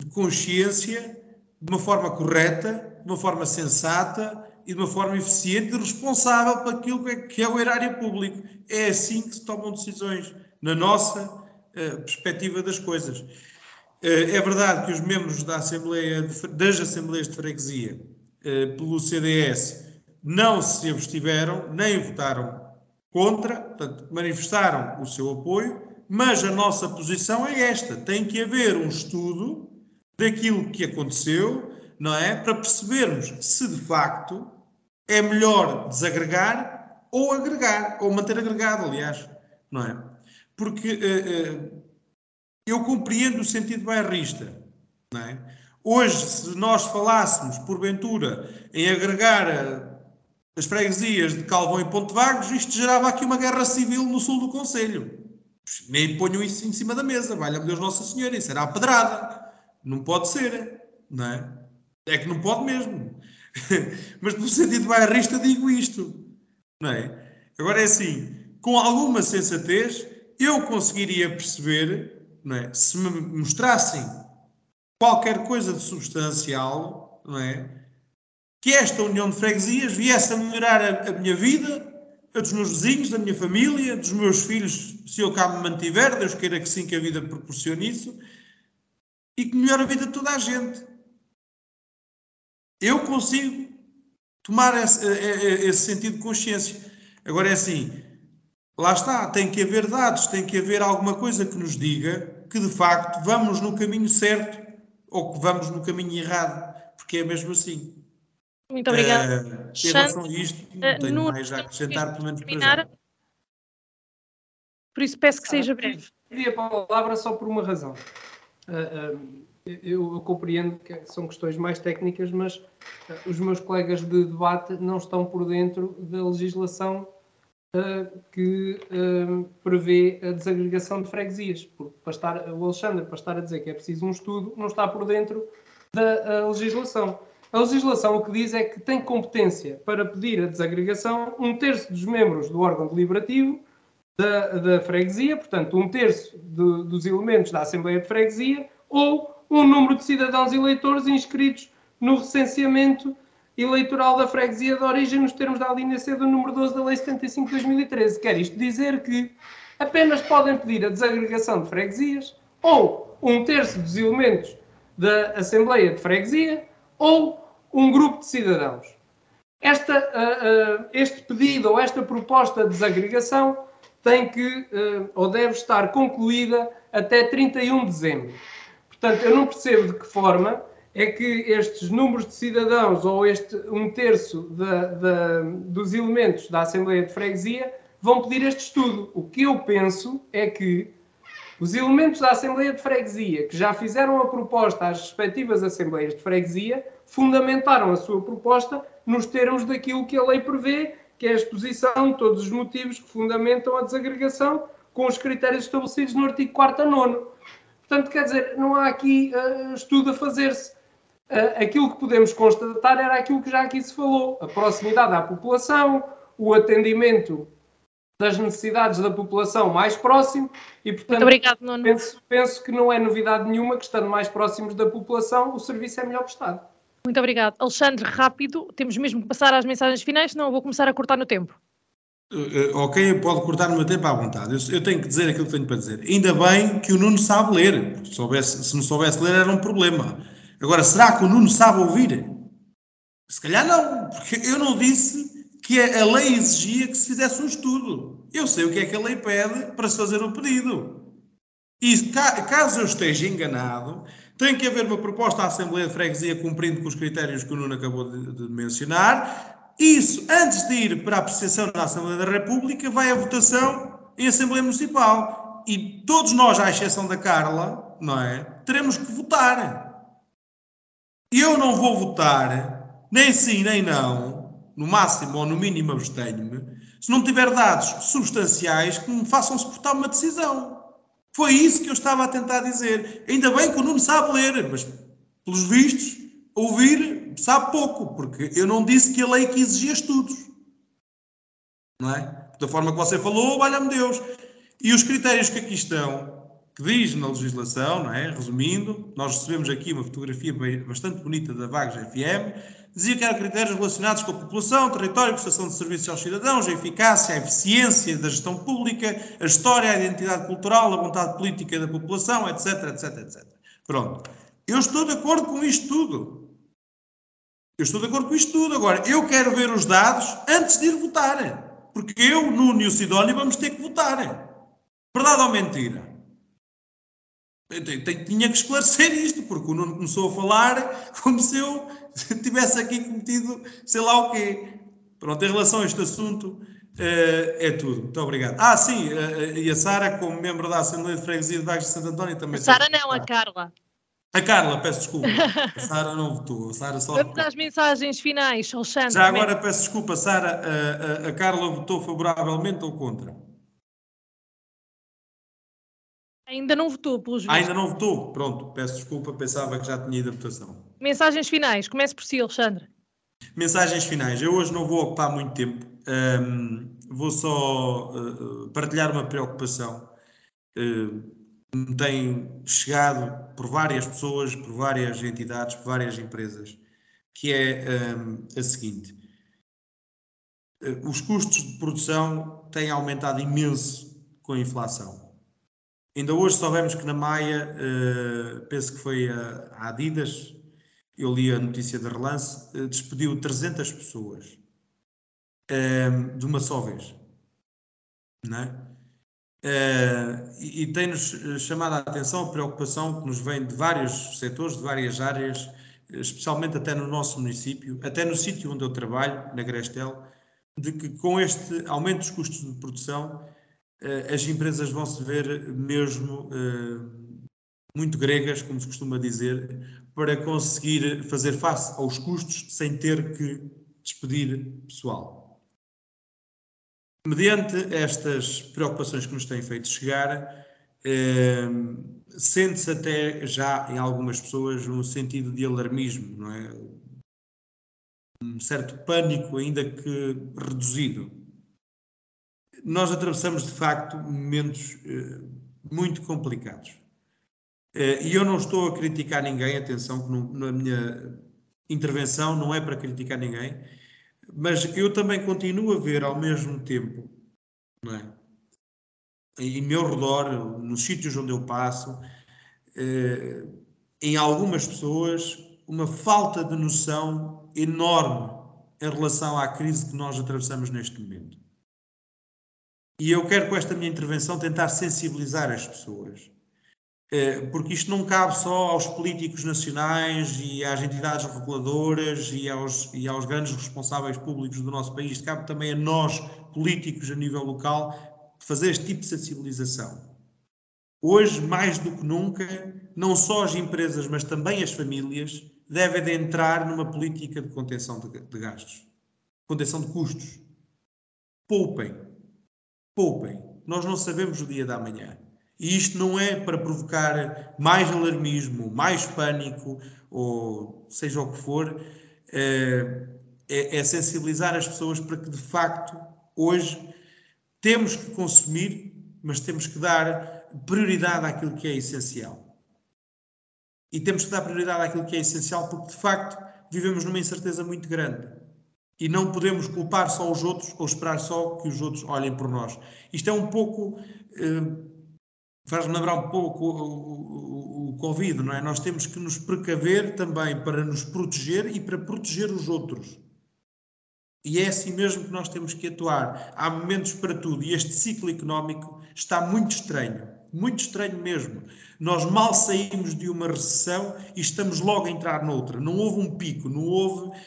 de consciência, de uma forma correta, de uma forma sensata e de uma forma eficiente e responsável para aquilo que é o erário público. É assim que se tomam decisões, na nossa uh, perspectiva das coisas. Uh, é verdade que os membros da Assembleia de, das Assembleias de Freguesia, uh, pelo CDS, não se abstiveram, nem votaram contra, portanto, manifestaram o seu apoio, mas a nossa posição é esta: tem que haver um estudo daquilo que aconteceu, não é? Para percebermos se de facto é melhor desagregar ou agregar, ou manter agregado, aliás, não é? Porque uh, uh, eu compreendo o sentido bairrista, não é? Hoje, se nós falássemos, porventura, em agregar uh, as freguesias de Calvão e Ponte Vagos, isto gerava aqui uma guerra civil no sul do Conselho. Nem ponham isso em cima da mesa, valha-me Deus Nossa Senhora, isso era a pedrada. Não pode ser, não é? É que não pode mesmo. [laughs] Mas no sentido bairrista digo isto, não é? Agora é assim, com alguma sensatez, eu conseguiria perceber, não é? Se me mostrassem qualquer coisa de substancial, não é? Que esta união de freguesias viesse a melhorar a, a minha vida, a dos meus vizinhos, da minha família, dos meus filhos, se eu cá me mantiver, Deus queira que sim que a vida proporcione isso, e que melhore a vida de toda a gente eu consigo tomar esse, eh, eh, eh, esse, sentido de consciência. Agora é assim, lá está, tem que haver dados, tem que haver alguma coisa que nos diga que de facto vamos no caminho certo ou que vamos no caminho errado, porque é mesmo assim. Muito obrigada. Uh, em relação a isto, não tenho no, mais a acrescentar, pelo menos para já. Por isso peço que seja breve. Pedi a palavra só por uma razão. Uh, uh, eu, eu, compreendo que são questões mais técnicas, mas uh, os meus colegas de debate não estão por dentro da legislação uh, que uh, prevê a desagregação de freguesias. Porque para estar, o Alexandre, para estar a dizer que é preciso um estudo, não está por dentro da legislação. A legislação o que diz é que tem competência para pedir a desagregação um terço dos membros do órgão deliberativo da, da freguesia, portanto, um terço de, dos elementos da Assembleia de Freguesia, ou um número de cidadãos eleitores inscritos no recenseamento eleitoral da freguesia de origem nos termos da linha C do número 12 da Lei 75 de 2013. Quer isto dizer que apenas podem pedir a desagregação de freguesias ou um terço dos elementos da Assembleia de Freguesia ou um grupo de cidadãos. Esta, uh, uh, este pedido ou esta proposta de desagregação tem que uh, ou deve estar concluída até 31 de dezembro. Portanto, eu não percebo de que forma é que estes números de cidadãos ou este um terço da, da, dos elementos da Assembleia de Freguesia vão pedir este estudo. O que eu penso é que os elementos da Assembleia de Freguesia que já fizeram a proposta às respectivas Assembleias de Freguesia fundamentaram a sua proposta nos termos daquilo que a lei prevê, que é a exposição de todos os motivos que fundamentam a desagregação com os critérios estabelecidos no artigo 4 a 9. Portanto, quer dizer, não há aqui uh, estudo a fazer-se. Uh, aquilo que podemos constatar era aquilo que já aqui se falou: a proximidade à população, o atendimento das necessidades da população mais próximo e, portanto, obrigado, Nuno. Penso, penso, que não é novidade nenhuma que, estando mais próximos da população, o serviço é melhor prestado. Muito obrigado. Alexandre, rápido, temos mesmo que passar às mensagens finais, senão eu vou começar a cortar no tempo. Uh, ok, pode cortar no meu tempo à vontade. Eu, eu, tenho que dizer aquilo que tenho para dizer. Ainda bem que o Nuno sabe ler. Se, soubesse, se não soubesse ler era um problema. Agora, será que o Nuno sabe ouvir? Se calhar não, porque eu não disse que a lei exigia que se fizesse um estudo. Eu sei o que é que a lei pede para se fazer o pedido. E caso eu esteja enganado, tem que haver uma proposta à Assembleia de Freguesia cumprindo com os critérios que o Nuno acabou de, de mencionar. Isso, antes de ir para a apreciação na Assembleia da República, vai à votação em Assembleia Municipal. E todos nós, à exceção da Carla, não é? Teremos que votar. Eu não vou votar, nem sim, nem não, no máximo ou no mínimo abstenho-me, se não tiver dados substanciais que me façam suportar uma decisão. Foi isso que eu estava a tentar dizer. Ainda bem que o Nuno sabe ler, mas, pelos vistos, ouvir sabe pouco, porque eu não disse que a lei que exigia estudos. Não é? Da forma que você falou, valha-me Deus. E os critérios que aqui estão, que diz na legislação, não é? resumindo, nós recebemos aqui uma fotografia bastante bonita da Vagos FM, dizia que eram critérios relacionados com a população, território, prestação de serviços aos cidadãos, a eficácia, a eficiência da gestão pública, a história, a identidade cultural, a vontade política da população, etc, etc, etc. Pronto. Eu estou de acordo com isto tudo. Eu estou de acordo com isto tudo. Agora, eu quero ver os dados antes de ir votar. Porque eu, Nuno e o Sidónio vamos ter que votar. Verdade ou mentira? Tinha que esclarecer isto, porque o Nuno começou a falar como se eu tivesse aqui cometido sei lá o quê. Pronto, em relação a este assunto, uh, é tudo. Muito obrigado. Ah, sim, uh, e a Sara, como membro da Assembleia de Freguesia de Baixo de Santo António, também. A Sara não, a Carla. A Carla, peço desculpa. [laughs] A Sara não votou. A Sara só. Vamos às mensagens finais, Alexandre. Já agora peço desculpa, Sara. A, a, a Carla votou favoravelmente ou contra? Ainda não votou, pelos vistos. Ainda não votou? Pronto, peço desculpa, pensava que já tinha ido a votação. Mensagens finais, comece por si, Alexandre. Mensagens finais. Eu hoje não vou ocupar muito tempo, um, vou só uh, partilhar uma preocupação uh, que me tem chegado por várias pessoas, por várias entidades, por várias empresas, que é um, a seguinte. Uh, os custos de produção têm aumentado imenso com a inflação. Ainda hoje soubemos que na Maia, uh, penso que foi a, Adidas, eu li a notícia de relance, uh, despediu 300 pessoas uh, de uma só vez. Não é? e, e tem-nos chamado a atenção a preocupação que nos vem de vários setores, de várias áreas, especialmente até no nosso município, até no sítio onde eu trabalho, na Grestel, de que com este aumento dos custos de produção eh, as empresas vão se ver mesmo eh, muito gregas, como se costuma dizer, para conseguir fazer face aos custos sem ter que despedir pessoal. Mediante estas preocupações que nos têm feito chegar, eh, sente-se até já em algumas pessoas um sentido de alarmismo, não é? Um certo pânico, ainda que reduzido. Nós atravessamos de facto momentos eh, muito complicados. Eh, e eu não estou a criticar ninguém, atenção, que na minha intervenção não é para criticar ninguém, mas eu também continuo a ver ao mesmo tempo, não é? em meu redor, nos sítios onde eu passo, eh, em algumas pessoas, uma falta de noção enorme em relação à crise que nós atravessamos neste momento. E eu quero, com esta minha intervenção, tentar sensibilizar as pessoas. Eh, porque isto não cabe só aos políticos nacionais e às entidades reguladoras e aos, e aos grandes responsáveis públicos do nosso país, cabe também a nós, políticos a nível local, fazer este tipo de sensibilização. Hoje, mais do que nunca, não só as empresas, mas também as famílias devem de entrar numa política de contenção de, gastos, contenção de custos. Poupem, poupem. Nós não sabemos o dia da manhã. E isto não é para provocar mais alarmismo, mais pânico, ou seja o que for, é, é, é sensibilizar as pessoas para que, de facto, hoje temos que consumir, mas temos que dar prioridade àquilo que é essencial. E temos que dar prioridade àquilo que é essencial porque, de facto, vivemos numa incerteza muito grande. E não podemos culpar só os outros ou esperar só que os outros olhem por nós. Isto é um pouco. Eh, Faz-me lembrar um pouco o, o, o, Covid, não é? Nós temos que nos precaver também para nos proteger e para proteger os outros. E é assim mesmo que nós temos que atuar. Há momentos para tudo e este ciclo económico está muito estranho, muito estranho mesmo. Nós mal saímos de uma recessão e estamos logo a entrar noutra. Não houve um pico, não houve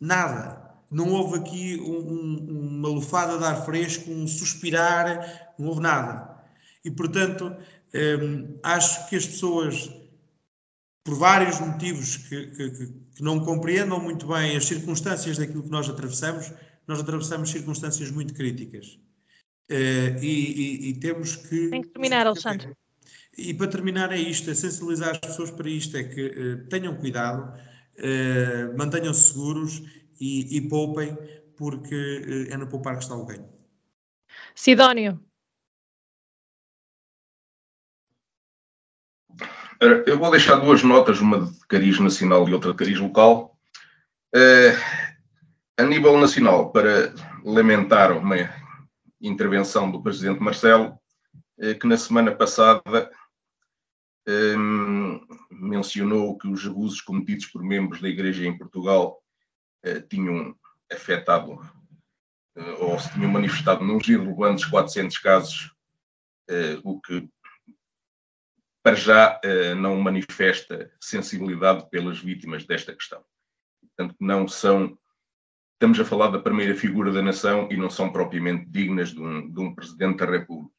nada. Não houve aqui um, um, uma lufada de ar fresco, um suspirar, não houve nada. E portanto, hum, acho que as pessoas por vários motivos que, que, que, não compreendam muito bem as circunstâncias daquilo que nós atravessamos, nós atravessamos circunstâncias muito críticas. Uh, e, e, e, temos que. Tem que terminar, Alexandre. E para terminar, é isto: é sensibilizar as pessoas para isto, é que uh, tenham cuidado, uh, mantenham-se seguros e, e poupem, porque é no poupar que está o ganho. Sidónio. Eu vou deixar duas notas, uma de cariz nacional e outra de cariz local. Uh, a nível nacional, para lamentar uma intervenção do Presidente Marcelo, uh, que na semana passada um, mencionou que os abusos cometidos por membros da Igreja em Portugal tinham afetado ou se tinham manifestado nos irrelevantes 400 casos, o que para já eh, não manifesta sensibilidade pelas vítimas desta questão. Portanto, não são. Estamos a falar da primeira figura da nação e não são propriamente dignas de um, de um Presidente da República.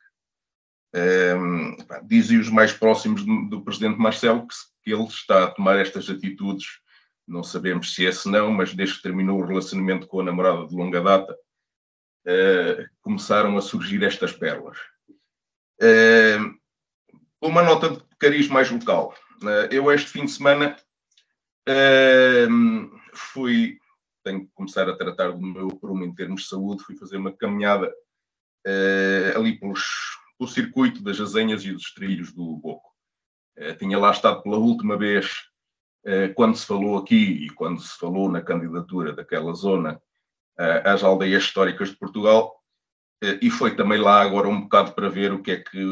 Um, dizem os mais próximos do, do Presidente Marcelo que, que, ele está a tomar estas atitudes, não sabemos se é se não, mas desde que terminou o relacionamento com a namorada de longa data, uh, começaram a surgir estas pérolas. Uh, uma nota de cariz mais local. Eh, eu, este fim de semana, fui. Tenho que começar a tratar do meu prumo em termos de saúde. Fui fazer uma caminhada ali pelos, pelo circuito das Azenhas e dos trilhos do Boco. Tinha lá estado pela última vez quando se falou aqui e quando se falou na candidatura daquela zona às aldeias históricas de Portugal, e foi também lá agora um bocado para ver o que é que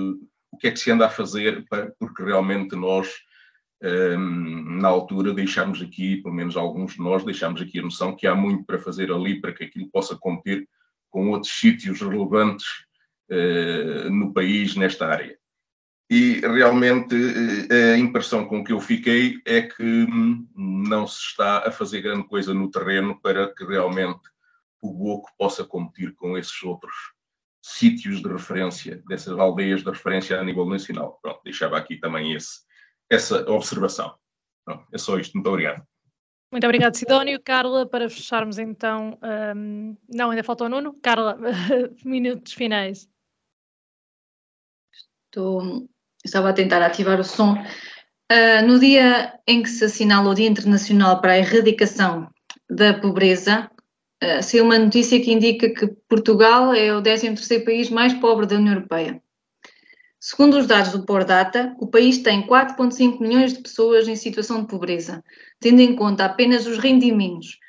o que é que se anda a fazer, porque realmente nós, ehm, na altura, deixámos aqui, pelo menos alguns de nós, deixámos aqui a noção que há muito para fazer ali para que aquilo possa competir com outros sítios relevantes eh, no país, nesta área. E realmente eh, a impressão com que eu fiquei é que hum, não se está a fazer grande coisa no terreno para que realmente o Boco possa competir com esses outros sítios de referência, dessas aldeias de referência a nível nacional. Pronto, deixava aqui também esse, essa observação. é só isto. Muito obrigado. Muito obrigado, Sidónio. Carla, para fecharmos então. Um, não, ainda falta o Nuno. Carla, [laughs] minutos finais. Estou, estava a tentar ativar o som. Uh, no dia em que se assinala o Dia Internacional para a Erradicação da Pobreza, uh, saiu uma notícia que indica que Portugal é o 13º país mais pobre da União Europeia. Segundo os dados do Pordata, o país tem 4,5 milhões de pessoas em situação de pobreza, tendo em conta apenas os rendimentos.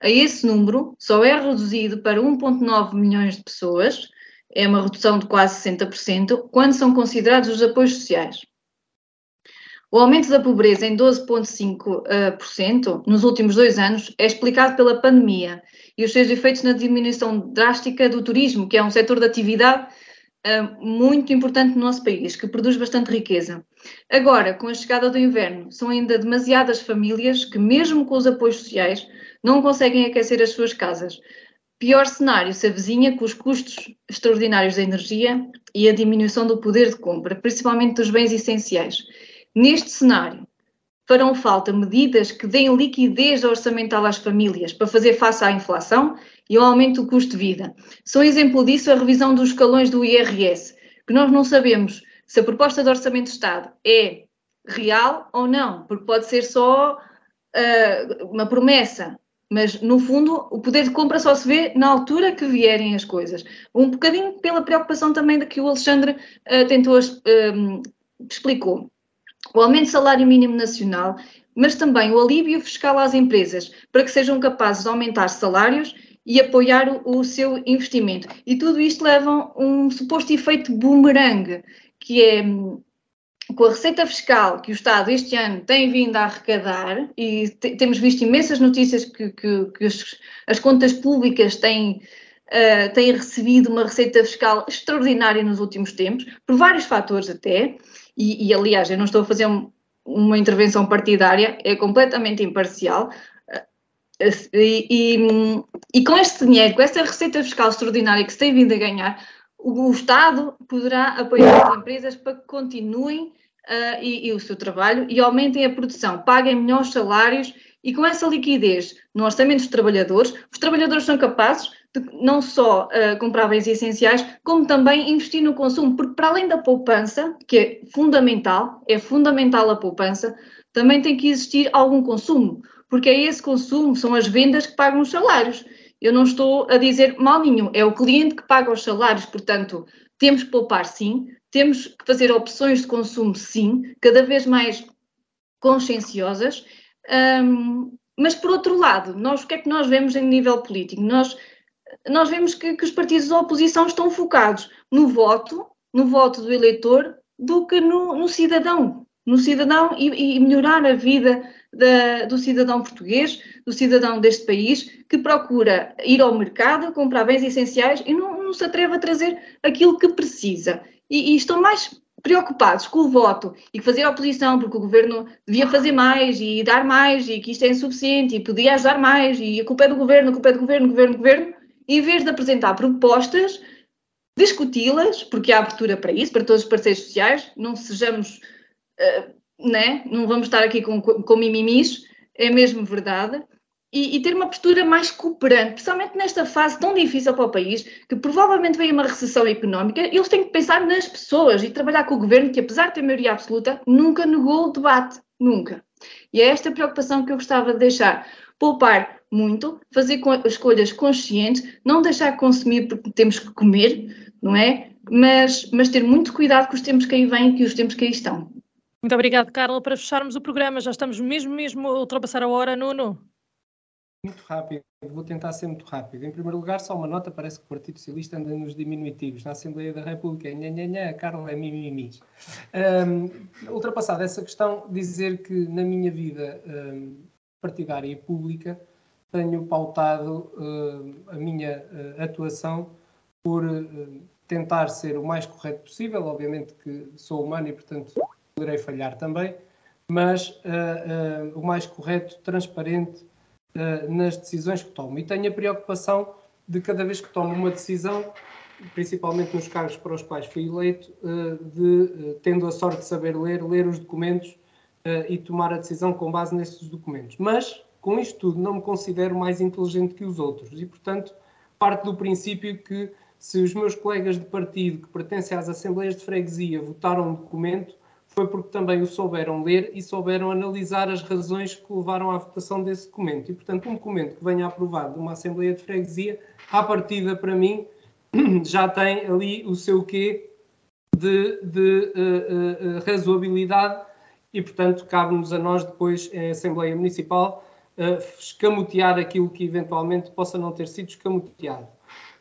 A esse número só é reduzido para 1,9 milhões de pessoas, é uma redução de quase 60%, quando são considerados os apoios sociais. O aumento da pobreza em 12,5% nos últimos dois anos é explicado pela pandemia e os seus efeitos na diminuição drástica do turismo, que é um setor de atividade muito importante no nosso país, que produz bastante riqueza. Agora, com a chegada do inverno, são ainda demasiadas famílias que, mesmo com os apoios sociais, não conseguem aquecer as suas casas. Pior cenário se avizinha com os custos extraordinários da energia e a diminuição do poder de compra, principalmente dos bens essenciais. Neste cenário, farão falta medidas que deem liquidez orçamental às famílias para fazer face à inflação e ao aumento do custo de vida. Só exemplo disso a revisão dos escalões do IRS, que nós não sabemos se a proposta de Orçamento de Estado é real ou não, porque pode ser só uh, uma promessa, mas no fundo o poder de compra só se vê na altura que vierem as coisas. Um bocadinho pela preocupação também da que o Alexandre uh, tentou, uh, explicou. O aumento do salário mínimo nacional, mas também o alívio fiscal às empresas, para que sejam capazes de aumentar salários e apoiar o, o seu investimento. E tudo isto leva um suposto efeito boomerang, que é com a receita fiscal que o Estado este ano tem vindo a arrecadar, e temos visto imensas notícias que, que, que as, as, contas públicas têm, uh, têm recebido uma receita fiscal extraordinária nos últimos tempos, por vários fatores até, e, e aliás, eu não estou a fazer um, uma intervenção partidária, é completamente imparcial, e, e, e, com este dinheiro, com esta receita fiscal extraordinária que se tem vindo a ganhar, o, Estado poderá apoiar as empresas para que continuem uh, e, e, o seu trabalho e aumentem a produção, paguem melhores salários e com essa liquidez no orçamento dos trabalhadores, os trabalhadores são capazes de não só uh, comprar bens essenciais, como também investir no consumo, porque para além da poupança, que é fundamental, é fundamental a poupança, também tem que existir algum consumo porque é esse consumo, são as vendas que pagam os salários. Eu não estou a dizer mal nenhum, é o cliente que paga os salários, portanto, temos que poupar sim, temos que fazer opções de consumo sim, cada vez mais conscienciosas, um, mas por outro lado, nós, o que é que nós vemos em nível político? Nós, nós vemos que, que os partidos da oposição estão focados no voto, no voto do eleitor, do que no, no cidadão, no cidadão e, e melhorar a vida da, do cidadão português, do cidadão deste país, que procura ir ao mercado, comprar bens essenciais e não, não se atreve a trazer aquilo que precisa. E, e, estão mais preocupados com o voto e fazer oposição, porque o governo devia fazer mais e dar mais e que isto é insuficiente e podia ajudar mais e a culpa é do governo, a culpa é do governo, governo, governo, em vez de apresentar propostas, discuti-las, porque há abertura para isso, para todos os parceiros sociais, não sejamos. Uh, né? não vamos estar aqui com, com mimimis, é mesmo verdade, e, e, ter uma postura mais cooperante, principalmente nesta fase tão difícil para o país, que provavelmente vem uma recessão económica, eles têm que pensar nas pessoas e trabalhar com o governo, que apesar de ter maioria absoluta, nunca negou o debate, nunca. E é esta preocupação que eu gostava de deixar. Poupar muito, fazer escolhas conscientes, não deixar consumir porque temos que comer, não é? Mas, mas ter muito cuidado com os tempos que aí vêm e os tempos que aí estão. Muito obrigado, Carla. Para fecharmos o programa, já estamos mesmo, mesmo a ultrapassar a hora, Nuno. Muito rápido, vou tentar ser muito rápido. Em primeiro lugar, só uma nota: parece que o Partido Socialista anda nos diminutivos. Na Assembleia da República, nha, nha, nha, Carla é mimimis. Um, ultrapassada essa questão, dizer que na minha vida um, partidária e pública tenho pautado a minha uh, atuação por uh, tentar ser o mais correto possível. Obviamente que sou humano e, portanto, poderei falhar também, mas uh, uh, o mais correto, transparente uh, nas decisões que tomo. E tenho a preocupação de cada vez que tomo uma decisão, principalmente nos cargos para os quais fui eleito, de, tendo a sorte de saber ler, ler os documentos e tomar a decisão com base nestes documentos. Mas, com isto tudo, não me considero mais inteligente que os outros e, portanto, parte do princípio que se os meus colegas de partido que pertencem às Assembleias de Freguesia votaram um documento, foi porque também o souberam ler e souberam analisar as razões que levaram à votação desse documento. E, portanto, um documento que venha aprovado de uma Assembleia de Freguesia, à partida, para mim, [clears throat] já tem ali o seu quê de, de uh, uh, razoabilidade e, portanto, cabe-nos a nós depois, em Assembleia Municipal, uh, escamotear aquilo que eventualmente possa não ter sido escamoteado.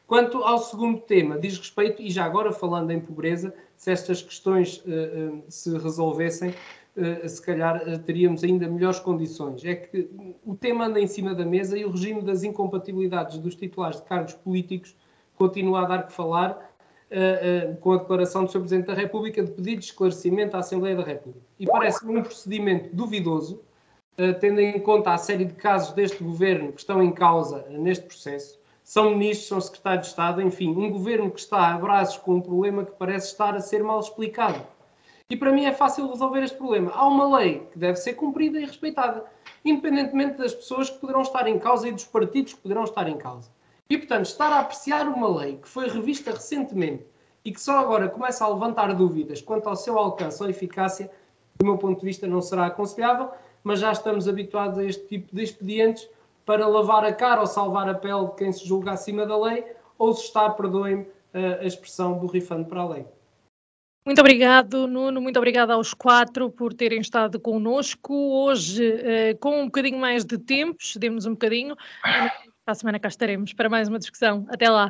Quanto ao segundo tema, diz respeito, e já agora falando em pobreza, se estas questões uh, uh, se resolvessem, uh, se calhar teríamos ainda melhores condições. É que o tema anda em cima da mesa e o regime das incompatibilidades dos titulares de cargos políticos continua a dar que falar com a declaração do Sr. Presidente da República de pedido de esclarecimento à Assembleia da República. E parece-me um procedimento duvidoso, tendo em conta a série de casos deste governo que estão em causa neste processo, são ministros, são secretários de Estado, enfim, um governo que está a braços com um problema que parece estar a ser mal explicado. E para mim é fácil resolver este problema. Há uma lei que deve ser cumprida e respeitada, independentemente das pessoas que poderão estar em causa e dos partidos que poderão estar em causa. E, portanto, estar a apreciar uma lei que foi revista recentemente e que só agora começa a levantar dúvidas quanto ao seu alcance ou eficácia, do meu ponto de vista, não será aconselhável, mas já estamos habituados a este tipo de expedientes para lavar a cara ou salvar a pele de quem se julga acima da lei, ou se está, perdoem-me a expressão, borrifando para a lei. Muito obrigado, Nuno. Muito obrigada aos quatro por terem estado connosco. Hoje, uh, com um bocadinho mais de tempo, cedemos um bocadinho. [laughs] Para a semana cá estaremos para mais uma discussão. Até lá.